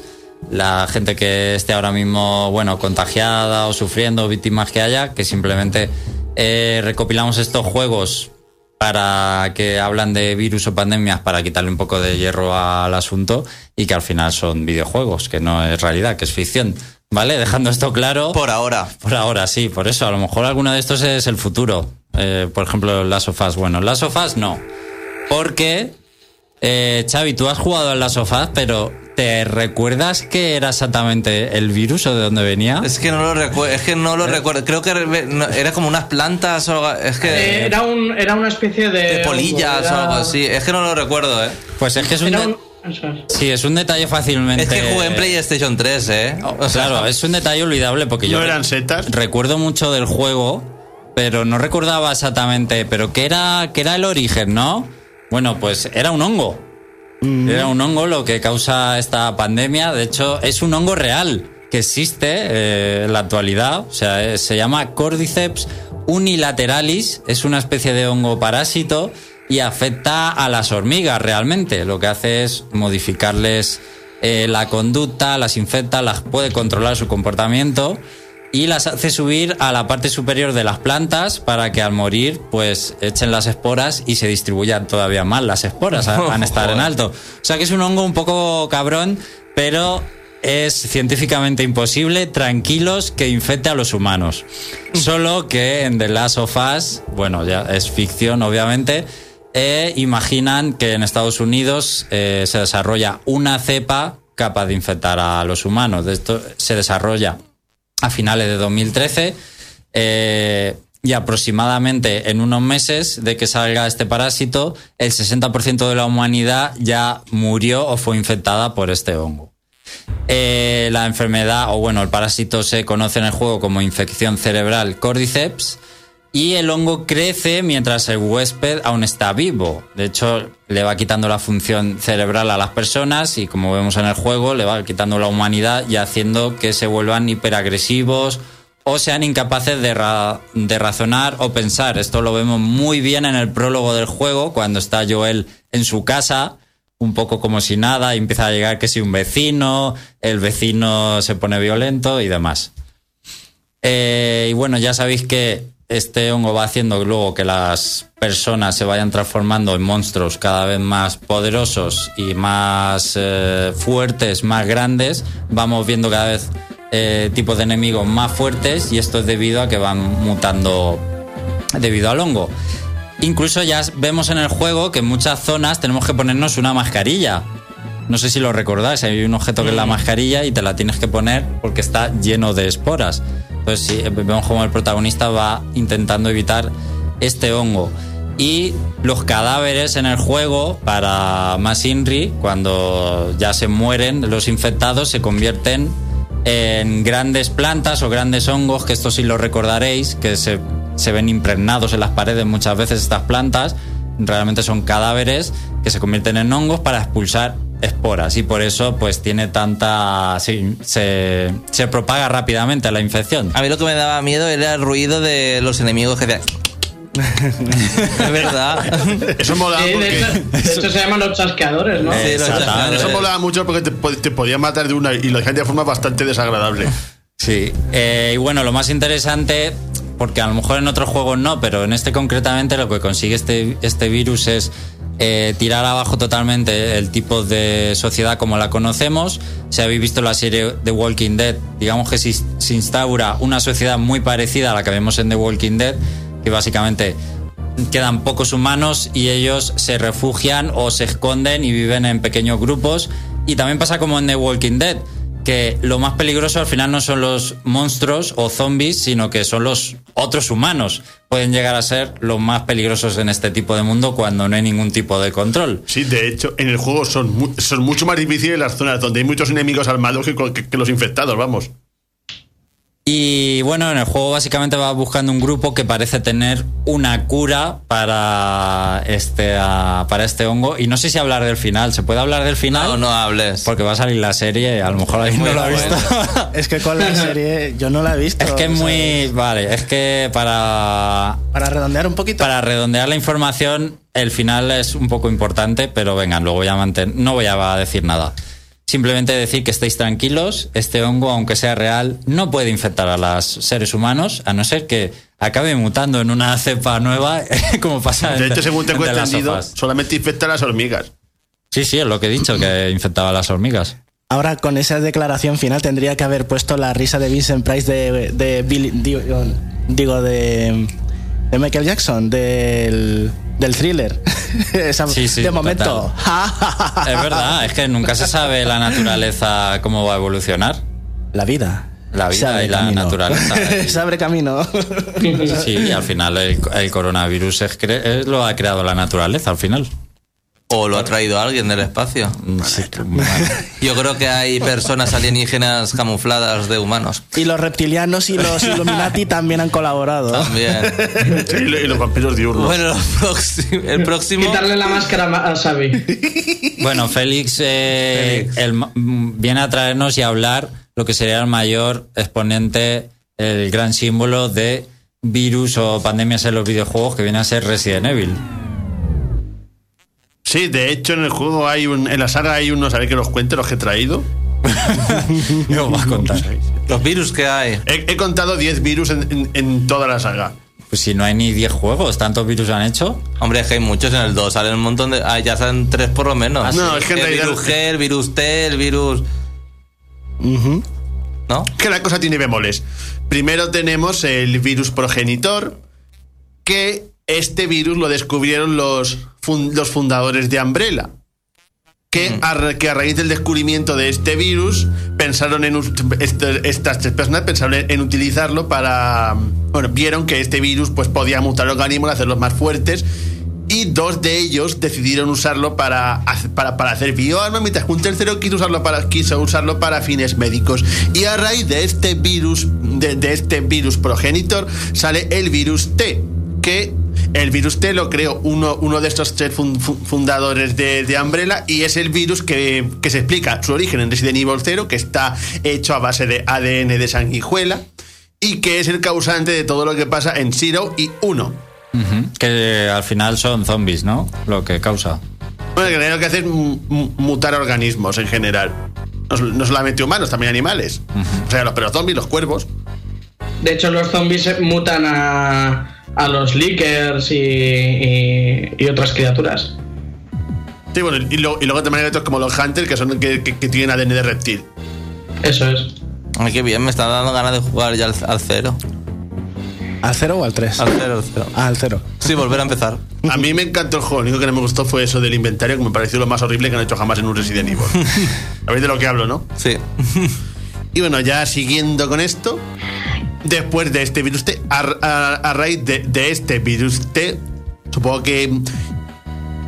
[SPEAKER 4] la gente que esté ahora mismo, bueno, contagiada o sufriendo, víctimas que haya, que simplemente eh, recopilamos estos juegos para que hablan de virus o pandemias para quitarle un poco de hierro al asunto y que al final son videojuegos, que no es realidad, que es ficción. ¿Vale? Dejando esto claro.
[SPEAKER 1] Por ahora.
[SPEAKER 4] Por ahora, sí, por eso. A lo mejor alguno de estos es el futuro. Eh, por ejemplo, Last of Us. Bueno, Last of Us no. Porque, eh, Xavi, tú has jugado en Last of Us, pero ¿te recuerdas qué era exactamente el virus o de dónde venía?
[SPEAKER 1] Es que no lo recuerdo, es que no lo recuerdo. Creo que era como unas plantas o algo, es que
[SPEAKER 5] Eh, Era, un, era una especie de.
[SPEAKER 1] de polillas
[SPEAKER 5] era-
[SPEAKER 1] o algo así. Es que no lo recuerdo, eh.
[SPEAKER 4] Pues es que es un,
[SPEAKER 5] un-
[SPEAKER 4] sí, es un detalle fácilmente.
[SPEAKER 1] Es que jugué en PlayStation 3, eh. O sea,
[SPEAKER 4] Claro, es un detalle olvidable porque yo
[SPEAKER 3] ¿No eran setas?
[SPEAKER 4] recuerdo mucho del juego, pero no recordaba exactamente. Pero ¿qué era, qué era el origen, no? Bueno, pues era un hongo. Era un hongo lo que causa esta pandemia. De hecho, es un hongo real que existe eh, en la actualidad. O sea, eh, se llama Cordyceps unilateralis. Es una especie de hongo parásito y afecta a las hormigas realmente. Lo que hace es modificarles eh, la conducta, las infecta, las puede controlar su comportamiento y las hace subir a la parte superior de las plantas para que al morir pues echen las esporas y se distribuyan todavía más las esporas, a- van a estar en alto. O sea que es un hongo un poco cabrón, pero es científicamente imposible, tranquilos, que infecte a los humanos. Solo que en The Last of Us, bueno, ya es ficción obviamente, eh, imaginan que en Estados Unidos eh, se desarrolla una cepa capaz de infectar a los humanos. De esto se desarrolla a finales de 2013 eh, y aproximadamente en unos meses de que salga este parásito, el 60% de la humanidad ya murió o fue infectada por este hongo. Eh, la enfermedad, o bueno, el parásito se conoce en el juego como infección cerebral Cordyceps. Y el hongo crece mientras el huésped aún está vivo. De hecho, le va quitando la función cerebral a las personas y como vemos en el juego, le va quitando la humanidad y haciendo que se vuelvan hiperagresivos o sean incapaces de, ra- de razonar o pensar. Esto lo vemos muy bien en el prólogo del juego, cuando está Joel en su casa, un poco como si nada, y empieza a llegar que si un vecino, el vecino se pone violento y demás. Eh, y bueno, ya sabéis que este hongo va haciendo luego que las personas se vayan transformando en monstruos cada vez más poderosos y más eh, fuertes, más grandes. Vamos viendo cada vez eh, tipos de enemigos más fuertes y esto es debido a que van mutando debido al hongo. Incluso ya vemos en el juego que en muchas zonas tenemos que ponernos una mascarilla. No sé si lo recordáis, hay un objeto que es la mascarilla y te la tienes que poner porque está lleno de esporas. Entonces sí, vemos como el protagonista va intentando evitar este hongo. Y los cadáveres en el juego, para más Inri, cuando ya se mueren los infectados, se convierten en grandes plantas o grandes hongos, que esto sí lo recordaréis, que se se ven impregnados en las paredes muchas veces estas plantas, realmente son cadáveres que se convierten en hongos para expulsar esporas y por eso pues tiene tanta sí, se, se propaga rápidamente la infección.
[SPEAKER 1] A mí lo que me daba miedo era el ruido de los enemigos que hacían. es verdad.
[SPEAKER 3] Eso molaba
[SPEAKER 5] Sí, de, hecho, de hecho se llaman los chasqueadores, ¿no?
[SPEAKER 1] Sí, los.
[SPEAKER 3] Eso molaba mucho porque te, te podían matar de una y lo dejan de forma bastante desagradable.
[SPEAKER 4] Sí, eh, y bueno, lo más interesante, porque a lo mejor en otros juegos no, pero en este concretamente lo que consigue este, este virus es eh, tirar abajo totalmente el tipo de sociedad como la conocemos. Si habéis visto la serie The Walking Dead, digamos que se, se instaura una sociedad muy parecida a la que vemos en The Walking Dead, que básicamente quedan pocos humanos y ellos se refugian o se esconden y viven en pequeños grupos. Y también pasa como en The Walking Dead, que lo más peligroso al final no son los monstruos o zombies, sino que son los otros humanos. Pueden llegar a ser los más peligrosos en este tipo de mundo cuando no hay ningún tipo de control.
[SPEAKER 3] Sí, de hecho, en el juego son, mu- son mucho más difíciles las zonas donde hay muchos enemigos armados que, que- que los infectados, vamos.
[SPEAKER 4] Y bueno, en el juego básicamente vas buscando un grupo que parece tener una cura para este, ah, para este hongo. Y no sé si hablar del final. ¿Se puede hablar del final?
[SPEAKER 1] No, no hables.
[SPEAKER 4] Porque va a salir la serie, a lo mejor alguien no lo ha visto.
[SPEAKER 2] Es que con la serie yo no la he visto.
[SPEAKER 4] es que es muy. Vale, es que para.
[SPEAKER 2] Para redondear un poquito.
[SPEAKER 4] Para redondear la información, el final es un poco importante, pero vengan, luego voy a mantener. No voy a decir nada. Simplemente decir que estéis tranquilos, este hongo, aunque sea real, no puede infectar a los seres humanos, a no ser que acabe mutando en una cepa nueva, como pasa en
[SPEAKER 3] De hecho, según tengo entendido, solamente infecta a las hormigas.
[SPEAKER 4] Sí, sí, es lo que he dicho, que infectaba a las hormigas.
[SPEAKER 2] Ahora, con esa declaración final, tendría que haber puesto la risa de Vincent Price de, de Billy- digo, digo, de, de Michael Jackson, del, del thriller. Esa-
[SPEAKER 4] Sí, sí,
[SPEAKER 2] de momento.
[SPEAKER 4] Es verdad, es que nunca se sabe la naturaleza cómo va a evolucionar.
[SPEAKER 2] La vida.
[SPEAKER 4] La vida y la
[SPEAKER 2] camino.
[SPEAKER 4] naturaleza.
[SPEAKER 2] Se abre camino.
[SPEAKER 4] Sí, y al final el, el coronavirus es- lo ha creado la naturaleza, al final.
[SPEAKER 1] O lo ha traído alguien del espacio.
[SPEAKER 4] Sí, bueno.
[SPEAKER 1] Yo creo que hay personas alienígenas camufladas de humanos.
[SPEAKER 2] Y los reptilianos y los Illuminati también han colaborado.
[SPEAKER 1] También.
[SPEAKER 3] Sí, y lo- y los vampiros diurnos.
[SPEAKER 1] Bueno, el próximo.
[SPEAKER 5] Quitarle la máscara a Xavi.
[SPEAKER 4] Bueno, Félix, eh, el ma- mm, viene a traernos y a hablar lo que sería el mayor exponente, el gran símbolo de virus o pandemias en los videojuegos que viene a ser Resident Evil.
[SPEAKER 3] Sí, de hecho, en el juego hay un. En la saga hay unos, a ver que los cuente, los que he traído.
[SPEAKER 4] ¿Qué os vas a contar?
[SPEAKER 1] Los virus que hay.
[SPEAKER 3] He, he contado 10 virus en, en- en toda la saga.
[SPEAKER 4] Pues si no hay ni 10 juegos, ¿tantos virus han hecho?
[SPEAKER 1] Hombre, es que hay muchos en el 2. Salen un montón de. Ah, ya salen tres por lo menos.
[SPEAKER 3] No, es que en
[SPEAKER 1] el
[SPEAKER 3] realidad-
[SPEAKER 1] virus G, el virus T, el virus. ¿No?
[SPEAKER 3] Que la cosa tiene bemoles. Primero tenemos el virus progenitor, que este virus lo descubrieron los, los fundadores de Umbrella. Que a, ra- que a raíz del descubrimiento de este virus, pensaron en este- estas tres personas pensaron en, en utilizarlo para. Bueno, vieron que este virus pues, podía mutar organismos, hacerlos más fuertes. Y dos de ellos decidieron usarlo para, para, para hacer bioarmas, mientras que un tercero quiso usarlo para, quiso usarlo para fines médicos. Y a raíz de este virus, de, de este virus progenitor, sale el virus T, que el virus T lo creó uno, uno de estos tres fun- fu- fundadores de, de Umbrella y es el virus que, que se explica su origen en Resident Evil 0, que está hecho a base de ADN de sanguijuela y que es el causante de todo lo que pasa en Zero y 1.
[SPEAKER 4] Ujú. Que al final son zombies, ¿no? Lo que causa.
[SPEAKER 3] Bueno, que lo que hace es mu- mu- mutar organismos en general. No, sol- no solamente humanos, también animales. O sea, los pero zombies, los cuervos.
[SPEAKER 5] De hecho, los zombies mutan a, a los lickers y, y- y otras criaturas.
[SPEAKER 3] Sí, bueno, y, lo- y luego también hay otros como los hunters que son que, que- que tienen ADN de reptil.
[SPEAKER 5] Eso es.
[SPEAKER 1] Ay, qué bien, me está dando ganas de jugar ya al, al cero.
[SPEAKER 2] ¿Al cero o al tres?
[SPEAKER 1] Al cero, al cero.
[SPEAKER 2] Ah, al cero.
[SPEAKER 1] Sí, volver a empezar.
[SPEAKER 3] A mí me encantó el juego, lo único que no me gustó fue eso del inventario, que me pareció lo más horrible que han hecho jamás en un Resident Evil. ¿Sabéis de lo que hablo, no?
[SPEAKER 1] Sí.
[SPEAKER 3] Y bueno, ya siguiendo con esto, después de este virus T, a, a- a raíz de, de este virus T, supongo que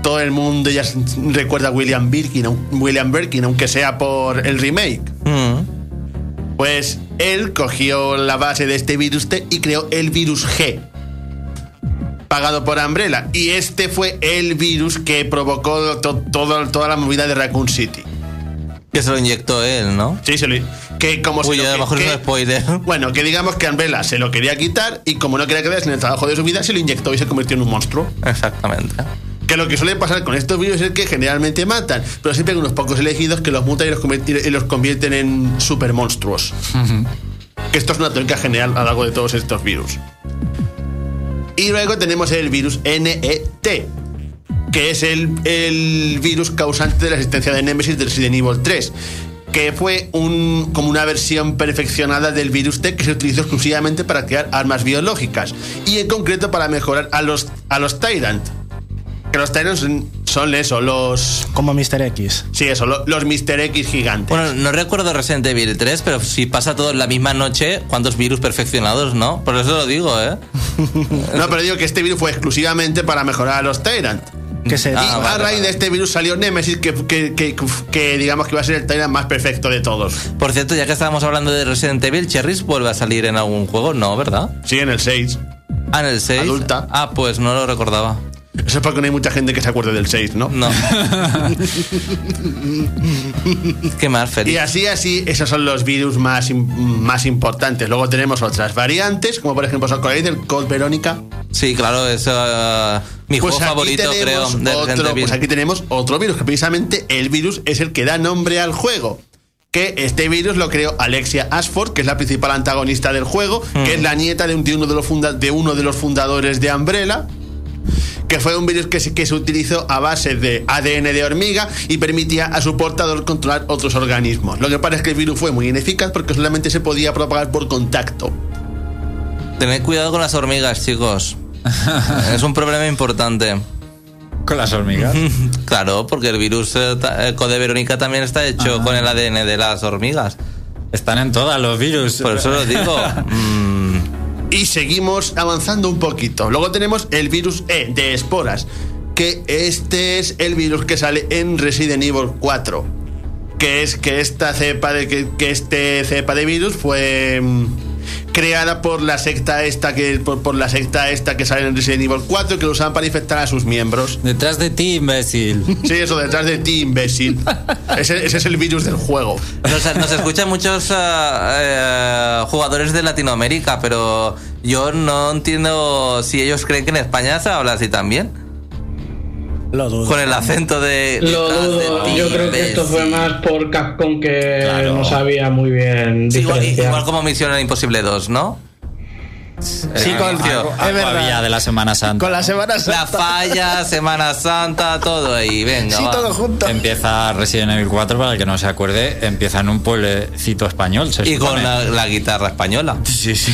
[SPEAKER 3] todo el mundo ya recuerda a William Birkin, William Birkin, aunque sea por el remake.
[SPEAKER 1] Mm.
[SPEAKER 3] Pues él cogió la base de este virus T y creó el virus G, pagado por Umbrella. Y este fue el virus que provocó to- toda la movida de Raccoon City.
[SPEAKER 1] Que se lo inyectó él, ¿no?
[SPEAKER 3] Sí, se lo, que como se
[SPEAKER 1] Uy,
[SPEAKER 3] lo
[SPEAKER 1] a lo
[SPEAKER 3] que-
[SPEAKER 1] mejor es
[SPEAKER 3] que-
[SPEAKER 1] un spoiler.
[SPEAKER 3] Bueno, que digamos que Umbrella se lo quería quitar y como no quería quedarse en el trabajo de su vida, se lo inyectó y se convirtió en un monstruo.
[SPEAKER 1] Exactamente.
[SPEAKER 3] Que lo que suele pasar con estos virus es que generalmente matan, pero siempre hay unos pocos elegidos que los mutan y los, y los convierten en super monstruos. Que esto es una tónica general a lo largo de todos estos virus. Y luego tenemos el virus NET, que es el, el virus causante de la existencia de Nemesis del Resident Evil 3 que fue un, como una versión perfeccionada del virus T que se utilizó exclusivamente para crear armas biológicas y en concreto para mejorar a los, a los Tyrant. Que los Tyrants son, son eso, los...
[SPEAKER 2] Como Mr. X.
[SPEAKER 3] Sí, eso, lo- los Mr. X gigantes.
[SPEAKER 1] Bueno, no recuerdo Resident Evil 3, pero si pasa todo en la misma noche, ¿cuántos virus perfeccionados, no? Por eso lo digo, ¿eh?
[SPEAKER 3] no, pero digo que este virus fue exclusivamente para mejorar a los Tyrant.
[SPEAKER 2] Que se
[SPEAKER 3] Y
[SPEAKER 1] Ah,
[SPEAKER 3] a
[SPEAKER 1] vale,
[SPEAKER 3] raíz de este virus salió Nemesis, que, que, que- que digamos que iba a ser el Tyrant más perfecto de todos.
[SPEAKER 1] Por cierto, ya que estábamos hablando de Resident Evil, ¿Cherries vuelve a salir en algún juego? No, ¿verdad?
[SPEAKER 3] Sí, en el 6.
[SPEAKER 1] Ah, en el 6.
[SPEAKER 3] Adulta.
[SPEAKER 1] Ah, pues no lo recordaba.
[SPEAKER 3] Eso es porque no hay mucha gente que se acuerde del 6, ¿no?
[SPEAKER 1] No. ¿Qué más,
[SPEAKER 3] Y
[SPEAKER 1] Félix?
[SPEAKER 3] así, así, esos son los virus más, más importantes. Luego tenemos otras variantes, como por ejemplo, ¿os acordáis del Code Verónica?
[SPEAKER 1] Sí, claro, es eh, mi
[SPEAKER 3] Pues
[SPEAKER 1] juego favorito, creo, de
[SPEAKER 3] otro, pues aquí tenemos otro virus, que precisamente el virus es el que da nombre al juego. Que este virus lo creó Alexia Ashford, que es la principal antagonista del juego, que es la nieta de, un- de uno, de, los funda- de uno de los fundadores de Umbrella. Que fue un virus que se, que se utilizó a base de ADN de hormiga y permitía a su portador controlar otros organismos. Lo que pasa es que el virus fue muy ineficaz porque solamente se podía propagar por contacto.
[SPEAKER 1] Tened cuidado con las hormigas, chicos. es un problema importante.
[SPEAKER 4] Con las hormigas.
[SPEAKER 1] Claro, porque el virus, eh, ta- el Code Verónica también está hecho con el ADN de las hormigas.
[SPEAKER 4] Están en todas los virus.
[SPEAKER 1] Por eso lo digo. Mm,
[SPEAKER 3] Y seguimos avanzando un poquito. Luego tenemos el virus E de esporas, que este es el virus que sale en Resident Evil 4. Que es que esta cepa de que, que este cepa de virus fue mm, creada por la secta esta que por, por la secta esta que sale en Resident Evil 4 que lo usaban para infectar a sus miembros.
[SPEAKER 4] Detrás de ti, imbécil.
[SPEAKER 3] Sí, eso detrás de ti, imbécil. Ese, ese es el virus del juego.
[SPEAKER 1] Nos, nos escuchan muchos eh, jugadores de Latinoamérica, pero yo no entiendo si ellos creen que en España se habla así también.
[SPEAKER 2] Lo dudo.
[SPEAKER 1] Con el acento de.
[SPEAKER 5] Lo
[SPEAKER 1] de
[SPEAKER 5] dudo. Yo creo que esto fue más por Capcom que
[SPEAKER 4] Claro.
[SPEAKER 5] no sabía muy bien
[SPEAKER 1] Sí, igual, como Misión Imposible 2, ¿no?
[SPEAKER 2] Sí,
[SPEAKER 1] Eh,
[SPEAKER 2] con,
[SPEAKER 1] tío,
[SPEAKER 2] es verdad.
[SPEAKER 4] Todavía de la Semana Santa.
[SPEAKER 2] Con la Semana
[SPEAKER 1] La
[SPEAKER 2] Santa.
[SPEAKER 1] falla, Semana Santa, todo ahí, venga.
[SPEAKER 2] Sí,
[SPEAKER 1] va.
[SPEAKER 2] todo junto.
[SPEAKER 4] Empieza Resident Evil 4, para el que no se acuerde, empieza en un pueblecito español. se
[SPEAKER 1] Y con la, la guitarra española.
[SPEAKER 4] Sí, sí.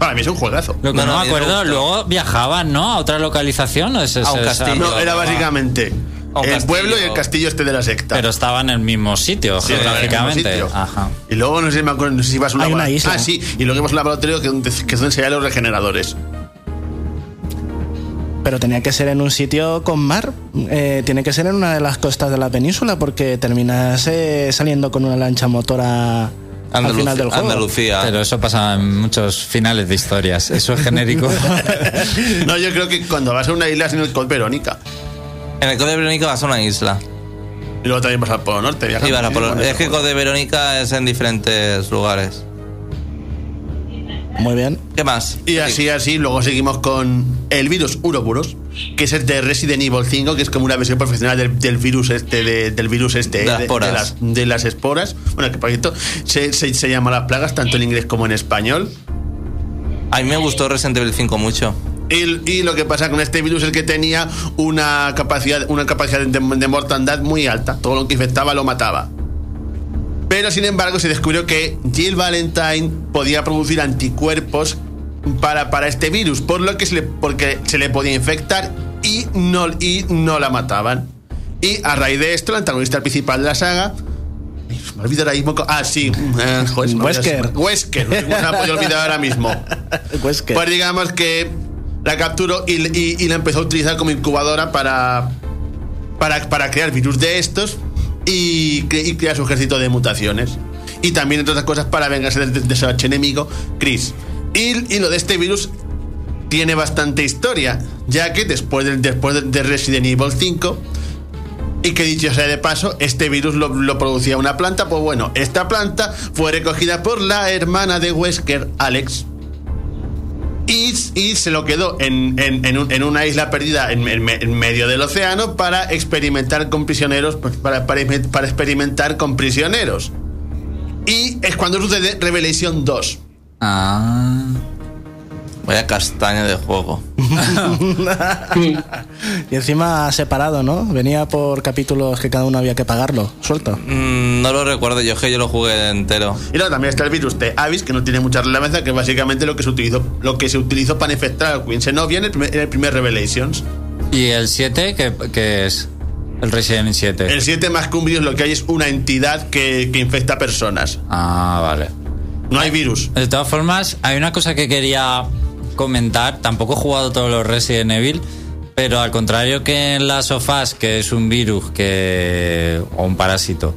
[SPEAKER 3] Para mí es un juegazo.
[SPEAKER 4] Lo que
[SPEAKER 1] No,
[SPEAKER 4] no,
[SPEAKER 1] no,
[SPEAKER 4] me acuerdo, luego viajaban, ¿no? A otra localización. ¿o es- es-
[SPEAKER 1] A un castillo.
[SPEAKER 3] No, era básicamente el
[SPEAKER 1] castillo.
[SPEAKER 3] pueblo y el castillo este de la secta.
[SPEAKER 4] Pero estaba en el mismo sitio,
[SPEAKER 3] Sí, mismo
[SPEAKER 4] geográficamente.
[SPEAKER 3] sitio.
[SPEAKER 4] Ajá.
[SPEAKER 3] Y luego no sé si me acuerdo, no sé si vas a
[SPEAKER 2] Hay una
[SPEAKER 3] labora-
[SPEAKER 2] isla.
[SPEAKER 3] Ah, sí, y luego ibas a un laboratorio que, que es donde se los regeneradores.
[SPEAKER 2] Pero tenía que ser en un sitio con mar. Eh, tiene que ser en una de las costas de la península porque terminas eh, saliendo con una lancha motora al
[SPEAKER 1] Andalucía-
[SPEAKER 2] final del juego.
[SPEAKER 1] Andalucía.
[SPEAKER 4] Pero eso pasa en muchos finales de historias. Eso es genérico.
[SPEAKER 3] No, yo creo que cuando vas a una isla es en el Code Verónica.
[SPEAKER 1] En el Code Verónica vas a una isla.
[SPEAKER 3] Y luego también vas al Polo Norte. viajas
[SPEAKER 1] Y vas a
[SPEAKER 3] en
[SPEAKER 1] es que
[SPEAKER 3] juego.
[SPEAKER 1] Code Verónica es en diferentes lugares.
[SPEAKER 2] Muy bien.
[SPEAKER 1] ¿Qué más?
[SPEAKER 3] Y así, así, luego seguimos con el virus Uroboros, que es el de Resident Evil 5, que es como una versión profesional del, del virus este, de- del virus este,
[SPEAKER 1] De las
[SPEAKER 3] de,
[SPEAKER 1] esporas.
[SPEAKER 3] las, de las esporas. Bueno, que por cierto, se, se, se llama las plagas tanto en inglés como en español.
[SPEAKER 1] A mí me gustó Resident Evil 5 mucho.
[SPEAKER 3] Y, y lo que pasa con este virus es que tenía una capacidad, una capacidad de, de mortandad muy alta. Todo lo que infectaba lo mataba. Pero sin embargo se descubrió que Jill Valentine podía producir anticuerpos para, para este virus, por lo que se le, porque se le podía infectar y no, y no la mataban. Y a raíz de esto, el antagonista principal de la saga. Me olvida ahora mismo. co- Ah, sí. eh, joder,
[SPEAKER 2] Wesker.
[SPEAKER 3] Wesker. No me olvidar ahora mismo.
[SPEAKER 2] Que
[SPEAKER 3] Pues digamos que la capturó y, y- y la empezó a utilizar como incubadora para, para, para crear virus de estos y, cre- y crear su ejército de mutaciones. Y también, entre otras cosas, para vengarse de, de- de su Chris. Y, y lo de este virus tiene bastante historia, ya que después de, después de Resident Evil 5, y que dicho sea de paso, este virus lo, lo producía una planta, pues bueno, esta planta fue recogida por la hermana de Wesker, Alex, y, se lo quedó en, en- en un- en una isla perdida en medio del océano para experimentar con prisioneros, pues, para, para, para experimentar con prisioneros. Y es cuando sucede Revelation 2.
[SPEAKER 4] Ah.
[SPEAKER 1] Vaya castaña de juego.
[SPEAKER 2] Y encima separado, ¿no? Venía por capítulos que cada uno había que pagarlo, suelto.
[SPEAKER 1] Mm, no lo recuerdo, yo es que yo lo jugué entero.
[SPEAKER 3] Y luego también está el virus de Avis, que no tiene mucha relevancia, que es básicamente lo que se utilizó, lo que se utilizó para infectar al Queen Zenobia en el primer, en el primer Revelations.
[SPEAKER 4] ¿Y el 7 qué, qué es? El Resident Evil 7.
[SPEAKER 3] El 7 más que un virus lo que hay es una entidad que, que infecta personas.
[SPEAKER 4] Ah, vale.
[SPEAKER 3] No hay virus.
[SPEAKER 4] De todas formas, hay una cosa que quería comentar. Tampoco he jugado todos los Resident Evil, pero al contrario que en las sofás, que es un virus que o un parásito,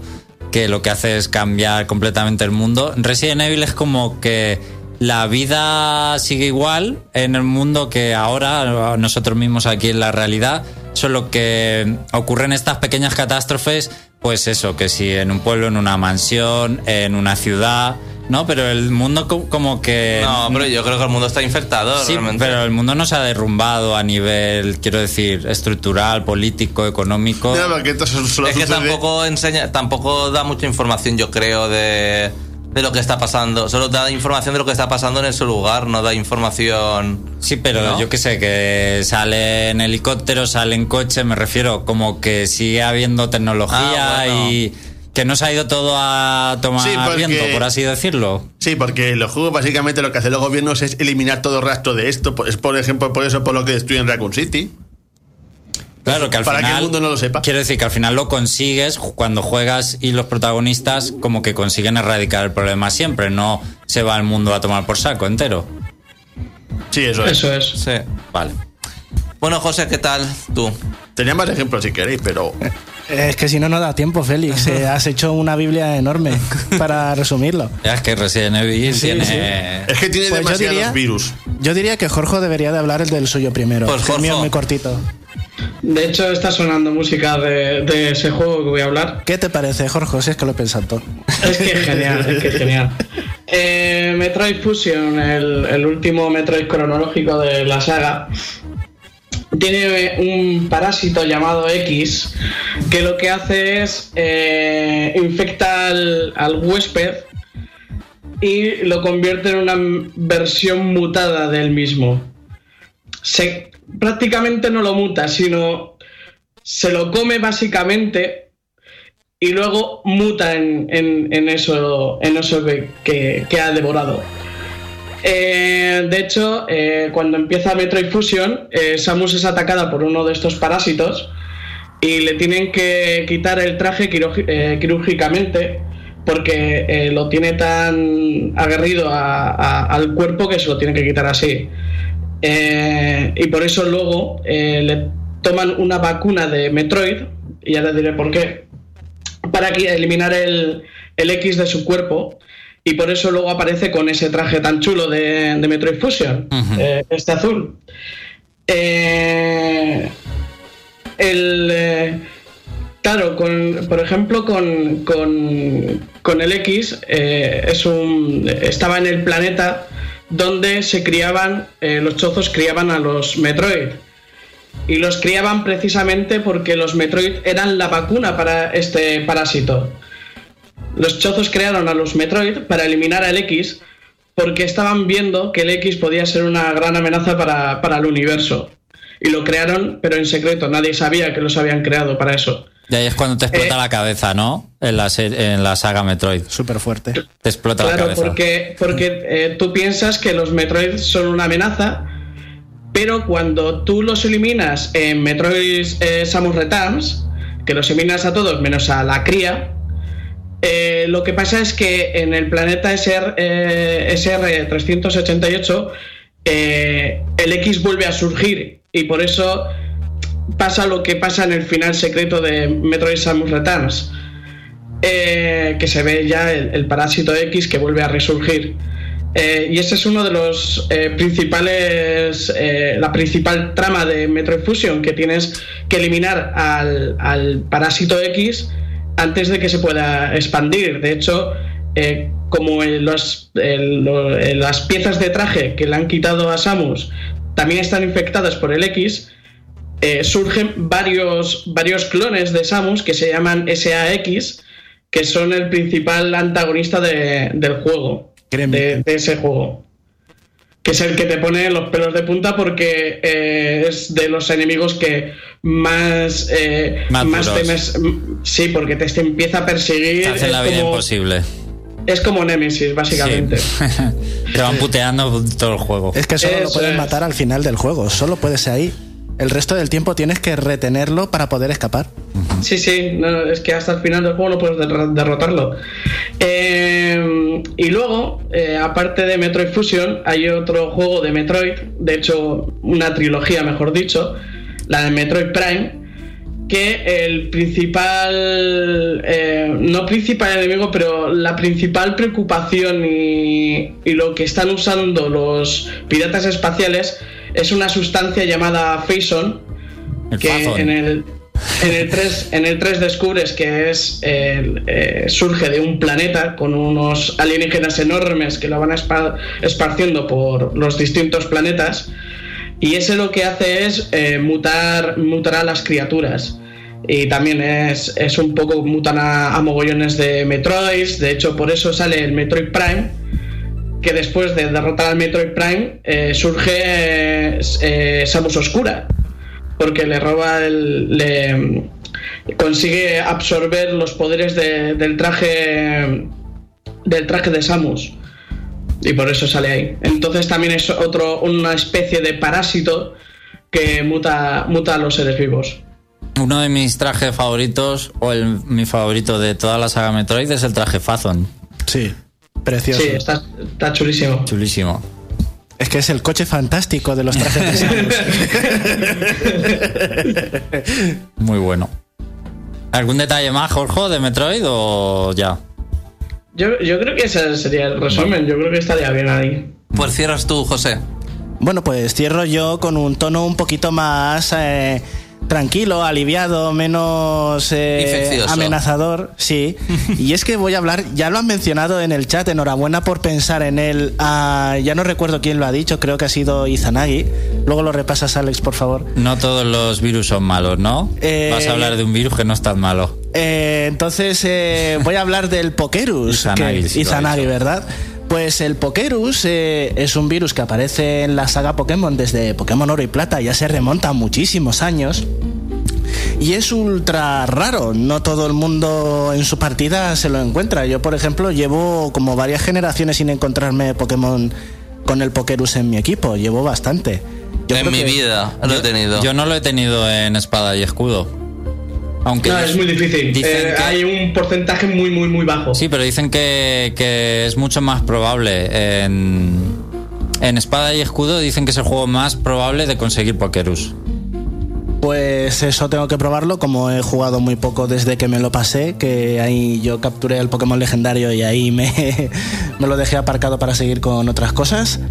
[SPEAKER 4] que lo que hace es cambiar completamente el mundo, Resident Evil es como que la vida sigue igual en el mundo que ahora nosotros mismos aquí en la realidad, solo que ocurren estas pequeñas catástrofes, pues eso, que si en un pueblo, en una mansión, en una ciudad, ¿no? Pero el mundo co- como que...
[SPEAKER 1] No, pero yo creo que el mundo está infectado,
[SPEAKER 4] Sí,
[SPEAKER 1] realmente.
[SPEAKER 4] pero el mundo no se ha derrumbado a nivel, quiero decir, estructural, político, económico.
[SPEAKER 3] Porque esto solo
[SPEAKER 1] Es que
[SPEAKER 3] sucede-
[SPEAKER 1] tampoco enseña, tampoco da mucha información, yo creo, de, de lo que está pasando. Solo da información de lo que está pasando en ese lugar, no da información.
[SPEAKER 4] Sí, pero
[SPEAKER 1] ¿No?
[SPEAKER 4] yo qué sé, que sale en helicóptero, sale en coche, me refiero como que sigue habiendo tecnología
[SPEAKER 1] Ah, bueno.
[SPEAKER 4] y que no se ha ido todo a tomar
[SPEAKER 3] Sí, porque-
[SPEAKER 4] viento, por así decirlo.
[SPEAKER 3] Sí, porque los juegos básicamente lo que hacen los gobiernos es eliminar todo rastro de esto. Es por ejemplo por eso por lo que destruyen Raccoon City.
[SPEAKER 4] Claro, que al
[SPEAKER 3] Para que
[SPEAKER 4] final.
[SPEAKER 3] el mundo no lo sepa.
[SPEAKER 4] Quiero decir que al final lo consigues cuando juegas y los protagonistas como que consiguen erradicar el problema siempre, no se va el mundo a tomar por saco entero.
[SPEAKER 3] Sí, eso es.
[SPEAKER 5] Eso es.
[SPEAKER 1] Sí.
[SPEAKER 4] Vale.
[SPEAKER 1] Bueno, José, ¿qué tal tú?
[SPEAKER 3] Tenía más ejemplos si queréis, pero
[SPEAKER 2] Es que si no, no da tiempo, Félix. Eh, has hecho una Biblia enorme para resumirlo.
[SPEAKER 4] Ya es que Resident Evil tiene.
[SPEAKER 3] es que tiene
[SPEAKER 2] Pues yo
[SPEAKER 3] demasiados
[SPEAKER 2] diría-
[SPEAKER 3] virus.
[SPEAKER 2] Yo diría que Jorge debería de hablar el del suyo primero.
[SPEAKER 1] Pues,
[SPEAKER 2] el mío es
[SPEAKER 1] Jorge.
[SPEAKER 2] muy cortito.
[SPEAKER 5] De hecho, está sonando música de, de ese juego que voy a hablar.
[SPEAKER 2] ¿Qué te parece, Jorge? Si es que lo he pensado todo.
[SPEAKER 5] Es que es genial, es que es genial. Eh, Metroid Fusion, el, el último Metroid cronológico de la saga, tiene un parásito llamado X que lo que hace es eh, infecta al, al huésped y lo convierte en una versión mutada del mismo. Se, prácticamente no lo muta, sino se lo come básicamente y luego muta en, en- eso, en eso que- que ha devorado. Eh, de hecho, eh, cuando empieza Metroid Fusion, eh, Samus es atacada por uno de estos parásitos y le tienen que quitar el traje quirúrgi- quirúrgicamente porque lo tiene tan aguerrido al cuerpo que se lo tienen que quitar así. Y por eso luego le toman una vacuna de Metroid, y ya les diré por qué, para eliminar el, el X de su cuerpo. Y por eso luego aparece con ese traje tan chulo de, de Metroid Fusion, eh, este azul. Eh, el, eh, claro, con, por ejemplo, con, con- con el X, es un, estaba en el planeta donde se criaban, los chozos criaban a los Metroid. Y los criaban precisamente porque los Metroid eran la vacuna para este parásito. Los chozos crearon a los Metroid para eliminar al X porque estaban viendo que el X podía ser una gran amenaza para, para el universo. Y lo crearon, pero en secreto, nadie sabía que los habían creado para eso.
[SPEAKER 4] Y ahí es cuando te explota
[SPEAKER 5] Eh.
[SPEAKER 4] la cabeza, ¿no? En la, en la saga Metroid.
[SPEAKER 2] Súper fuerte.
[SPEAKER 4] Te explota la
[SPEAKER 5] Claro,
[SPEAKER 4] cabeza.
[SPEAKER 5] porque, porque eh, tú piensas que los Metroid son una amenaza, pero cuando tú los eliminas en Metroid eh, Samus Returns, que los eliminas a todos menos a la cría, eh, lo que pasa es que en el planeta SR, SR388 eh, el X vuelve a surgir y por eso pasa lo que pasa en el final secreto de Metroid Samus Returns. Eh, que se ve ya el, el parásito X que vuelve a resurgir. Eh, y ese es uno de los principales, la principal trama de Metroid Fusion, que tienes que eliminar al, al parásito X antes de que se pueda expandir. De hecho, eh, como el- los- el- lo- eh, las piezas de traje que le han quitado a Samus también están infectadas por el X, eh, surgen varios, varios clones de Samus que se llaman SAX, que son el principal antagonista de- del juego, de ese juego. Que es el que te pone los pelos de punta porque eh, es de los enemigos que más, eh,
[SPEAKER 4] Más
[SPEAKER 5] temes. Sí, porque te, te empieza a perseguir.
[SPEAKER 4] Te hacen
[SPEAKER 5] es
[SPEAKER 4] la vida
[SPEAKER 5] como-
[SPEAKER 4] imposible.
[SPEAKER 5] es como Nemesis, básicamente.
[SPEAKER 4] Sí. Te van puteando todo el juego.
[SPEAKER 2] Es que solo lo puedes
[SPEAKER 5] es.
[SPEAKER 2] matar al final del juego, solo puedes ahí. El resto del tiempo tienes que retenerlo para poder escapar.
[SPEAKER 5] Sí, sí, es que hasta el final del juego no puedes der- derrotarlo. Eh, y luego, eh, aparte de Metroid Fusion, hay otro juego de Metroid, de hecho, una trilogía, mejor dicho, la de Metroid Prime, que el principal, eh, no principal enemigo, pero la principal preocupación y, y lo que están usando los piratas espaciales es una sustancia llamada
[SPEAKER 4] El
[SPEAKER 5] que en el, en el 3 en el 3 descubres que es el, eh, surge de un planeta con unos alienígenas enormes que lo van espa- esparciendo por los distintos planetas y ese lo que hace es eh, mutar mutar a las criaturas. Y también es, es un poco mutan a, a mogollones de Metroids de hecho por eso sale el Metroid Prime que después de derrotar al Metroid Prime eh, surge eh, eh, Samus Oscura porque le roba el. le consigue absorber los poderes de- del traje. del traje de Samus. Y por eso sale ahí. Entonces también es otro, una especie de parásito que muta, muta a los seres vivos.
[SPEAKER 4] Uno de mis trajes favoritos, o el, mi favorito de toda la saga Metroid, es el traje Phazon.
[SPEAKER 2] Sí, precioso.
[SPEAKER 5] Sí, está, está chulísimo.
[SPEAKER 4] Chulísimo.
[SPEAKER 2] Es que es el coche fantástico de los trajes de Samus.
[SPEAKER 4] Muy bueno. ¿Algún detalle más, Jorge, de Metroid o ya?
[SPEAKER 5] Yo, yo creo que ese sería el resumen. Yo creo que estaría bien ahí.
[SPEAKER 1] Pues cierras tú, José.
[SPEAKER 2] Bueno, pues cierro yo con un tono un poquito más eh, tranquilo, aliviado, menos eh, amenazador, sí. y es que voy a hablar, ya lo han mencionado en el chat, enhorabuena por pensar en él. Ah, ya no recuerdo quién lo ha dicho, creo que ha sido Izanagi. Luego lo repasas, Alex, por favor.
[SPEAKER 4] No todos los virus son malos, ¿no?
[SPEAKER 2] Eh,
[SPEAKER 4] Vas a hablar de un virus que no es tan malo.
[SPEAKER 2] Eh, entonces eh, voy a hablar del Pokerus.
[SPEAKER 4] Izanagi,
[SPEAKER 2] que-
[SPEAKER 4] sí
[SPEAKER 2] Izanagi. ¿verdad? Pues el Pokerus eh, es un virus que aparece en la saga Pokémon desde Pokémon Oro y Plata, ya se remonta a muchísimos años. Y es ultra raro, no todo el mundo en su partida se lo encuentra. Yo, por ejemplo, llevo como varias generaciones sin encontrarme Pokémon con el Pokerus en mi equipo, llevo bastante. Yo
[SPEAKER 1] en mi vida lo he tenido.
[SPEAKER 4] Yo no lo he tenido en espada y escudo. Aunque
[SPEAKER 5] No, es muy difícil.
[SPEAKER 4] dicen
[SPEAKER 5] Eh,
[SPEAKER 4] que-
[SPEAKER 5] Hay un porcentaje muy, muy, muy bajo.
[SPEAKER 4] Sí, pero dicen que, que es mucho más probable. En, en espada y escudo dicen que es el juego más probable de conseguir Pokerus.
[SPEAKER 2] Pues eso tengo que probarlo, como he jugado muy poco desde que me lo pasé, que ahí yo capturé el Pokémon legendario y ahí me, me lo dejé aparcado para seguir con otras cosas.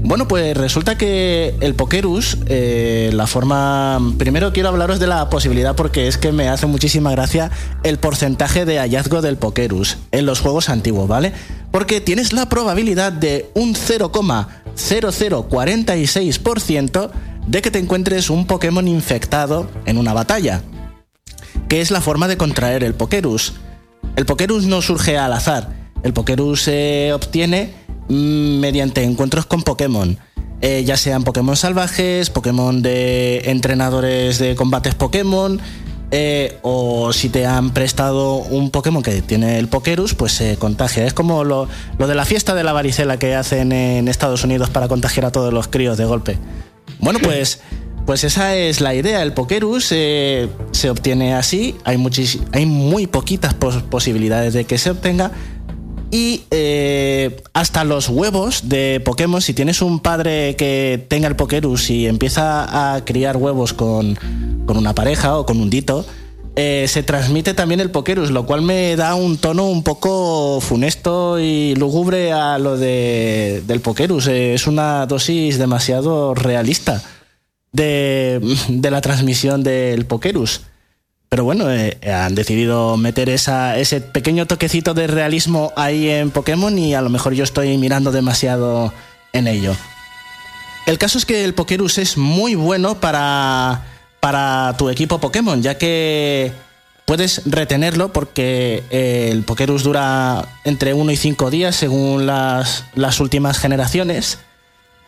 [SPEAKER 2] Bueno, pues resulta que el Pokerus, eh, la forma... Primero quiero hablaros de la posibilidad porque es que me hace muchísima gracia el porcentaje de hallazgo del Pokerus en los juegos antiguos, ¿vale? Porque tienes la probabilidad de un 0,0046% de que te encuentres un Pokémon infectado en una batalla, que es la forma de contraer el Pokerus. El Pokerus no surge al azar, el Pokerus se obtiene mediante encuentros con Pokémon. Eh, ya sean Pokémon salvajes, Pokémon de entrenadores de combates Pokémon, eh, o si te han prestado un Pokémon que tiene el Pokerus, pues se contagia. Es como lo, de la fiesta de la varicela que hacen en Estados Unidos para contagiar a todos los críos de golpe. Bueno, pues, pues esa es la idea. El Pokerus eh, se obtiene así. Hay, hay muy poquitas pos- posibilidades de que se obtenga. Y eh, hasta los huevos de Pokémon, si tienes un padre que tenga el Pokerus y empieza a criar huevos con, con una pareja o con un dito, eh, se transmite también el Pokerus, lo cual me da un tono un poco funesto y lúgubre a lo de, del Pokerus. Eh, es una dosis demasiado realista de, de la transmisión del Pokerus. Pero bueno, eh, han decidido meter ese pequeño toquecito de realismo ahí en Pokémon y a lo mejor yo estoy mirando demasiado en ello. El caso es que el Pokerus es muy bueno para, para tu equipo Pokémon, ya que puedes retenerlo porque eh, el Pokerus dura entre 1 y 5 días según las, las últimas generaciones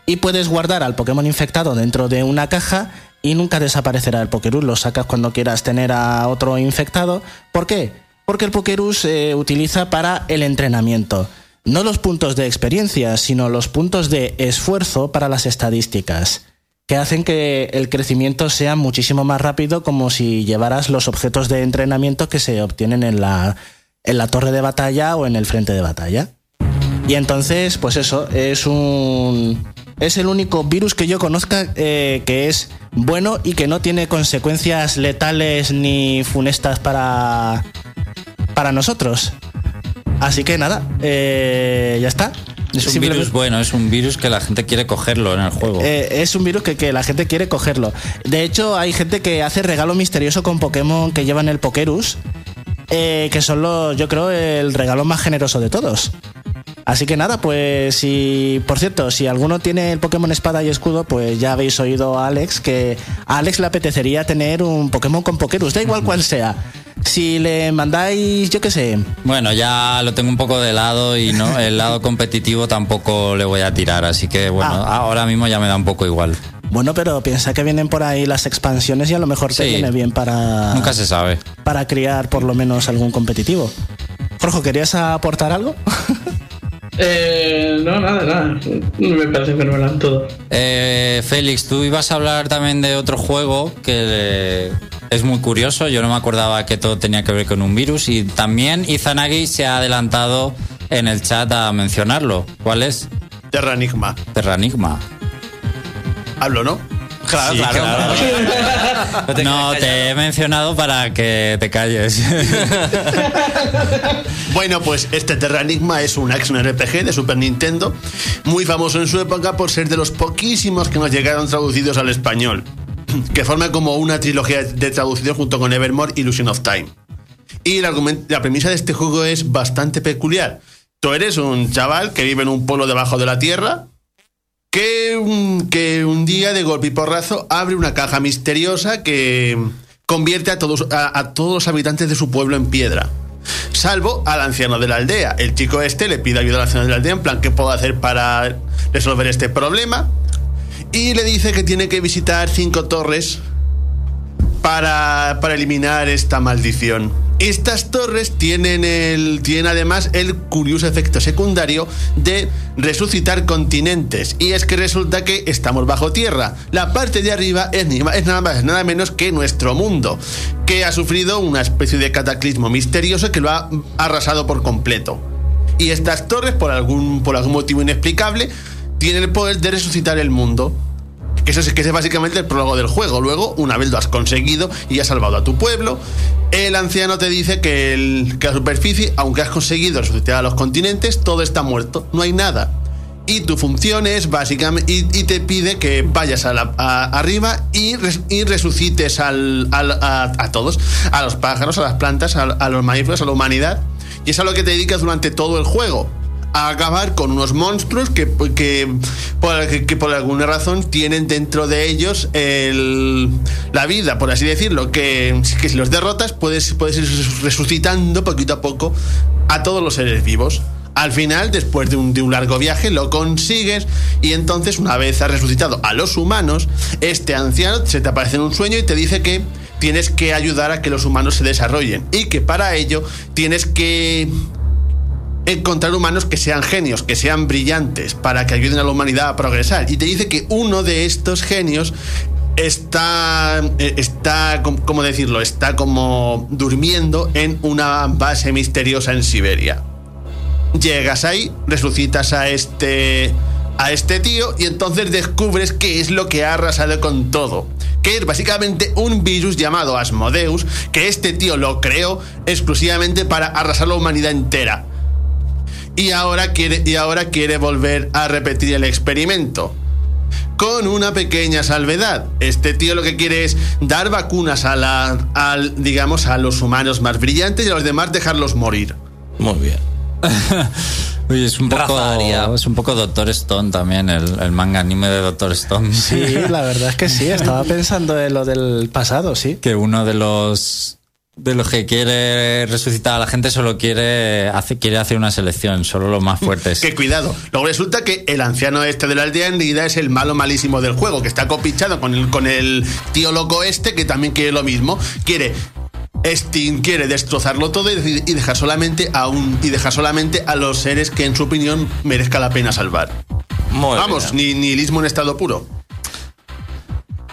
[SPEAKER 2] y puedes guardar al Pokémon infectado dentro de una caja y nunca desaparecerá el Pokerus. Lo sacas cuando quieras tener a otro infectado. ¿Por qué? Porque el Pokerus se utiliza para el entrenamiento. No los puntos de experiencia, sino los puntos de esfuerzo para las estadísticas, que hacen que el crecimiento sea muchísimo más rápido como si llevaras los objetos de entrenamiento que se obtienen en la, en la torre de batalla o en el frente de batalla. Y entonces, pues eso, es un. Es el único virus que yo conozca eh, que es bueno y que no tiene consecuencias letales ni funestas para. para nosotros. Así que nada, eh, ya está.
[SPEAKER 4] Es un virus bueno, es un virus que la gente quiere cogerlo en el juego.
[SPEAKER 2] Eh, es un virus que, que la gente quiere cogerlo. De hecho, hay gente que hace regalo misterioso con Pokémon que llevan el Pokerus, eh, que son los, yo creo, el regalo más generoso de todos. Así que nada, pues si, por cierto, si alguno tiene el Pokémon Espada y Escudo, pues ya habéis oído a Alex que a Alex le apetecería tener un Pokémon con Pokerus, da igual cuál sea. Si le mandáis, yo qué sé,
[SPEAKER 4] Bueno, ya lo tengo un poco de lado y no el lado competitivo tampoco le voy a tirar, así que bueno,
[SPEAKER 2] Ah.
[SPEAKER 4] ahora mismo ya me da un poco igual.
[SPEAKER 2] bueno, pero piensa que vienen por ahí las expansiones y a lo mejor te
[SPEAKER 4] Sí.
[SPEAKER 2] viene bien para...
[SPEAKER 4] Nunca se sabe.
[SPEAKER 2] para criar por lo menos algún competitivo. Jorge, ¿querías aportar algo?
[SPEAKER 5] Eh, no, nada, nada. Me parece fenomenal todo.
[SPEAKER 4] Eh, Félix, tú ibas a hablar también de otro juego que eh, es muy curioso. Yo no me acordaba que todo tenía que ver con un virus. Y también Izanagi se ha adelantado en el chat a mencionarlo. ¿Cuál es?
[SPEAKER 3] Terranigma.
[SPEAKER 4] Terranigma.
[SPEAKER 3] Hablo, ¿no?
[SPEAKER 1] Claro,
[SPEAKER 4] Sí,
[SPEAKER 1] claro.
[SPEAKER 4] claro.
[SPEAKER 1] te
[SPEAKER 4] No, te he mencionado para que te calles.
[SPEAKER 3] Bueno, pues este Terranigma es un action RPG de Super Nintendo, muy famoso en su época por ser de los poquísimos que nos llegaron traducidos al español, que forma como una trilogía de traducción junto con Evermore Illusion of Time. Y argumen- la premisa de este juego es bastante peculiar. Tú eres un chaval que vive en un pueblo debajo de la tierra, que un, que un día de golpe y porrazo abre una caja misteriosa que convierte a todos, a, todos los habitantes de su pueblo en piedra. Salvo al anciano de la aldea. El chico este le pide ayuda al anciano de la aldea en plan, ¿qué puedo hacer para resolver este problema? Y le dice que tiene que visitar cinco torres para, para eliminar esta maldición. Estas torres tienen, el, además el curioso efecto secundario de resucitar continentes. Y es que resulta que estamos bajo tierra. La parte de arriba es, es nada más, nada menos que nuestro mundo, que ha sufrido una especie de cataclismo misterioso que lo ha arrasado por completo. Y estas torres, por algún, por algún motivo inexplicable, tienen el poder de resucitar el mundo. Que es, que es básicamente el prólogo del juego. Luego, una vez lo has conseguido y has salvado a tu pueblo, el anciano te dice que, el- que la superficie, aunque has conseguido resucitar a los continentes, todo está muerto, no hay nada. Y tu función es básicamente. Y, te pide que vayas a la- arriba y, y resucites a, a todos: a los pájaros, a las plantas, a los mamíferos, a la humanidad. Y es a lo que te dedicas durante todo el juego. A acabar con unos monstruos que, que, por, alguna razón tienen dentro de ellos el- la vida, por así decirlo. Que, que si los derrotas, puedes, puedes ir resucitando poquito a poco a todos los seres vivos. Al final, después de un, de un largo viaje, lo consigues y entonces una vez has resucitado a los humanos, este anciano se te aparece en un sueño y te dice que tienes que ayudar a que los humanos se desarrollen y que para ello tienes que encontrar humanos que sean genios, que sean brillantes, para que ayuden a la humanidad a progresar. Y te dice que uno de estos genios está, eh, está, ¿cómo decirlo? Está como durmiendo en una base misteriosa en Siberia. Llegas ahí, resucitas a este a este tío y entonces descubres qué es lo que ha arrasado con todo. que es básicamente un virus llamado Asmodeus, que este tío lo creó exclusivamente para arrasar la humanidad entera. Y ahora quiere, y ahora quiere volver a repetir el experimento con una pequeña salvedad. Este tío lo que quiere es dar vacunas a la, al, digamos, a los humanos más brillantes y a los demás dejarlos morir.
[SPEAKER 1] Muy bien.
[SPEAKER 4] Oye, es un poco, es un poco Doctor Stone también, el, el manga anime de Doctor Stone.
[SPEAKER 2] Sí, la verdad es que sí. Estaba pensando en lo del pasado, sí.
[SPEAKER 4] que uno de los de los que quiere resucitar a la gente solo quiere hace, quiere hacer una selección, solo los más fuertes.
[SPEAKER 3] Que cuidado. Luego resulta que el anciano este de la aldea en realidad es el malo malísimo del juego, que está copichado con el, con el tío loco este que también quiere lo mismo. Quiere. Steam quiere destrozarlo todo y dejar solamente a un y dejar solamente a los seres que en su opinión merezca la pena salvar.
[SPEAKER 1] Muy
[SPEAKER 3] Vamos,
[SPEAKER 1] bien.
[SPEAKER 3] ni nihilismo en estado puro.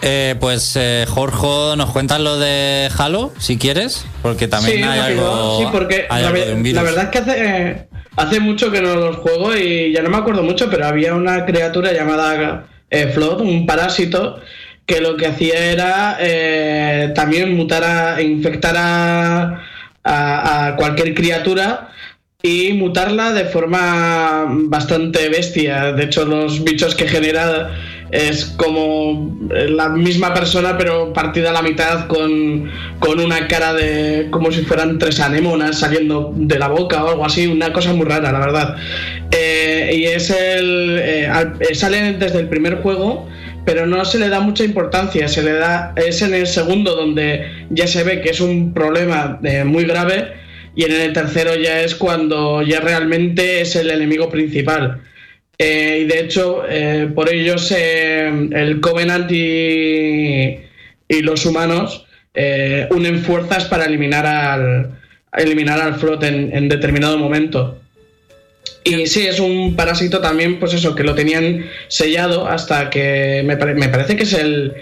[SPEAKER 4] Eh, pues eh, Jorge, nos cuentas lo de Halo, si quieres, porque también
[SPEAKER 5] sí,
[SPEAKER 4] hay algo,
[SPEAKER 5] Sí, porque
[SPEAKER 4] hay
[SPEAKER 5] la,
[SPEAKER 4] algo
[SPEAKER 5] ve-
[SPEAKER 4] de un virus.
[SPEAKER 5] la verdad es que hace, hace mucho que no los juego y ya no me acuerdo mucho, pero había una criatura llamada eh, Flood, un parásito, que lo que hacía era eh, también mutar a infectar a, a- a cualquier criatura y mutarla de forma bastante bestia. De hecho, los bichos que genera es como la misma persona, pero partida a la mitad con, con una cara de como si fueran tres anémonas saliendo de la boca o algo así. Una cosa muy rara, la verdad. Eh, y es el. eh, al- eh, sale desde el primer juego. Pero no se le da mucha importancia, se le da es en el segundo donde ya se ve que es un problema eh, muy grave y en el tercero ya es cuando ya realmente es el enemigo principal. Eh, y de hecho, eh, por ellos eh, el Covenant y, los humanos eh, unen fuerzas para eliminar al, eliminar al Flot en, en determinado momento. Y sí, es un parásito también, pues eso, que lo tenían sellado hasta que me, pare- me parece que es el,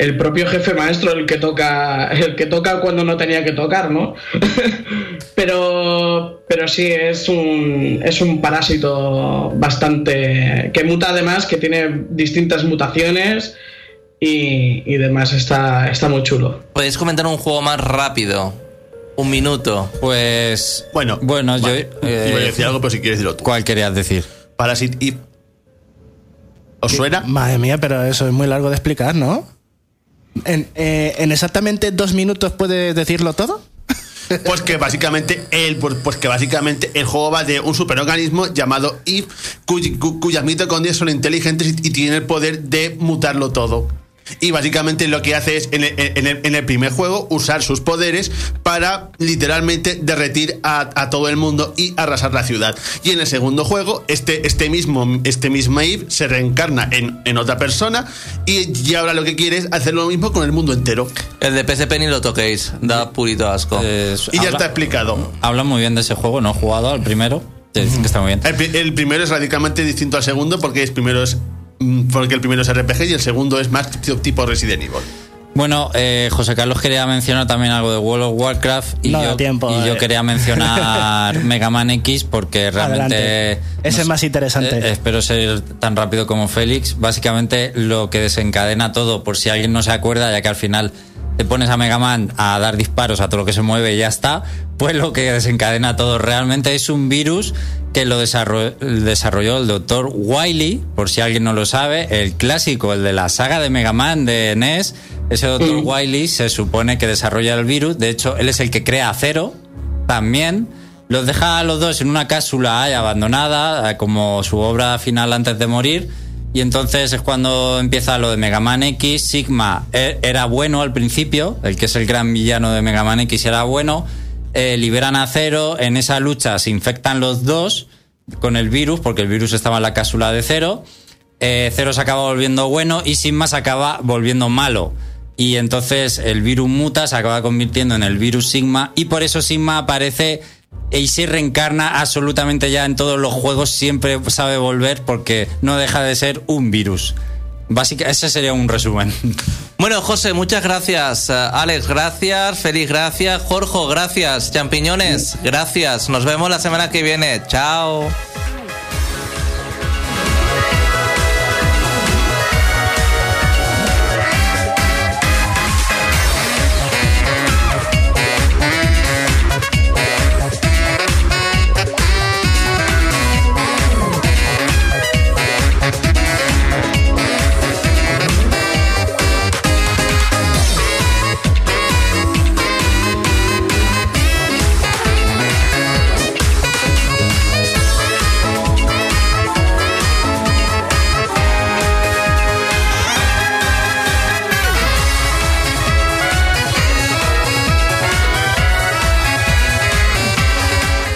[SPEAKER 5] el propio jefe maestro el que toca el que toca cuando no tenía que tocar, ¿no? pero pero sí es un es un parásito bastante que muta además, que tiene distintas mutaciones y, y demás está está muy chulo.
[SPEAKER 1] ¿Podéis comentar un juego más rápido? Un minuto.
[SPEAKER 4] Pues
[SPEAKER 3] Bueno,
[SPEAKER 4] bueno, yo eh,
[SPEAKER 3] Iba a decir algo, pero si quieres decirlo tú.
[SPEAKER 4] ¿Cuál querías decir?
[SPEAKER 3] Parasite Eve. ¿Os suena?
[SPEAKER 2] Madre mía, pero eso es muy largo de explicar, ¿no? ¿En, eh, ¿en exactamente dos minutos puedes decirlo todo?
[SPEAKER 3] Pues que básicamente el, pues, que básicamente el juego va de un superorganismo llamado Eve, cuy- cu- cuyas mitocondrias son inteligentes y, y tienen el poder de mutarlo todo. Y básicamente lo que hace es, en el, en el- en el primer juego, usar sus poderes para literalmente derretir a, a todo el mundo y arrasar la ciudad. Y en el segundo juego, este, este mismo este mismo Eve se reencarna en, en otra persona y, y ahora lo que quiere es hacer lo mismo con el mundo entero.
[SPEAKER 1] El de PSP ni lo toquéis. Da purito asco.
[SPEAKER 4] Eh,
[SPEAKER 3] Y ya
[SPEAKER 4] habla-
[SPEAKER 3] está explicado.
[SPEAKER 4] Habla muy bien de ese juego, no he jugado al primero. Te dicen que está muy bien.
[SPEAKER 3] El, el primero es radicalmente distinto al segundo porque el primero es porque el primero es RPG y el segundo es más tipo Resident Evil.
[SPEAKER 4] Bueno, eh, José Carlos quería mencionar también algo de World of Warcraft y,
[SPEAKER 2] No
[SPEAKER 4] yo,
[SPEAKER 2] tiempo,
[SPEAKER 4] y yo
[SPEAKER 2] eh.
[SPEAKER 4] quería mencionar Mega Man X porque realmente...
[SPEAKER 2] Ese es más interesante.
[SPEAKER 4] eh, espero ser tan rápido como Félix. Básicamente lo que desencadena todo, por si alguien no se acuerda, ya que al final te pones a Mega Man a dar disparos a todo lo que se mueve y ya está, pues lo que desencadena todo realmente es un virus que lo desarro- desarrolló el doctor Wily, por si alguien no lo sabe, el clásico, el de la saga de Mega Man de NES. Ese doctor Wily se supone que desarrolla el virus, de hecho él es el que crea Acero, también. Los deja a los dos en una cápsula abandonada, eh, como su obra final antes de morir. Y entonces es cuando empieza lo de Mega Man X. Sigma e- era bueno al principio, el que es el gran villano de Mega Man X era bueno. Eh, liberan a Zero, en esa lucha se infectan los dos con el virus, porque el virus estaba en la cápsula de Zero. Eh, Zero se acaba volviendo bueno y Sigma se acaba volviendo malo. Y entonces el virus muta, se acaba convirtiendo en el virus Sigma y por eso Sigma aparece y se reencarna absolutamente ya en todos los juegos, siempre sabe volver porque no deja de ser un virus. Básicamente, ese sería un resumen.
[SPEAKER 1] Bueno, José, muchas gracias. Eh, Alex, gracias. Feliz, gracias. Jorge, gracias. Champiñones, gracias. Nos vemos la semana que viene. Chao.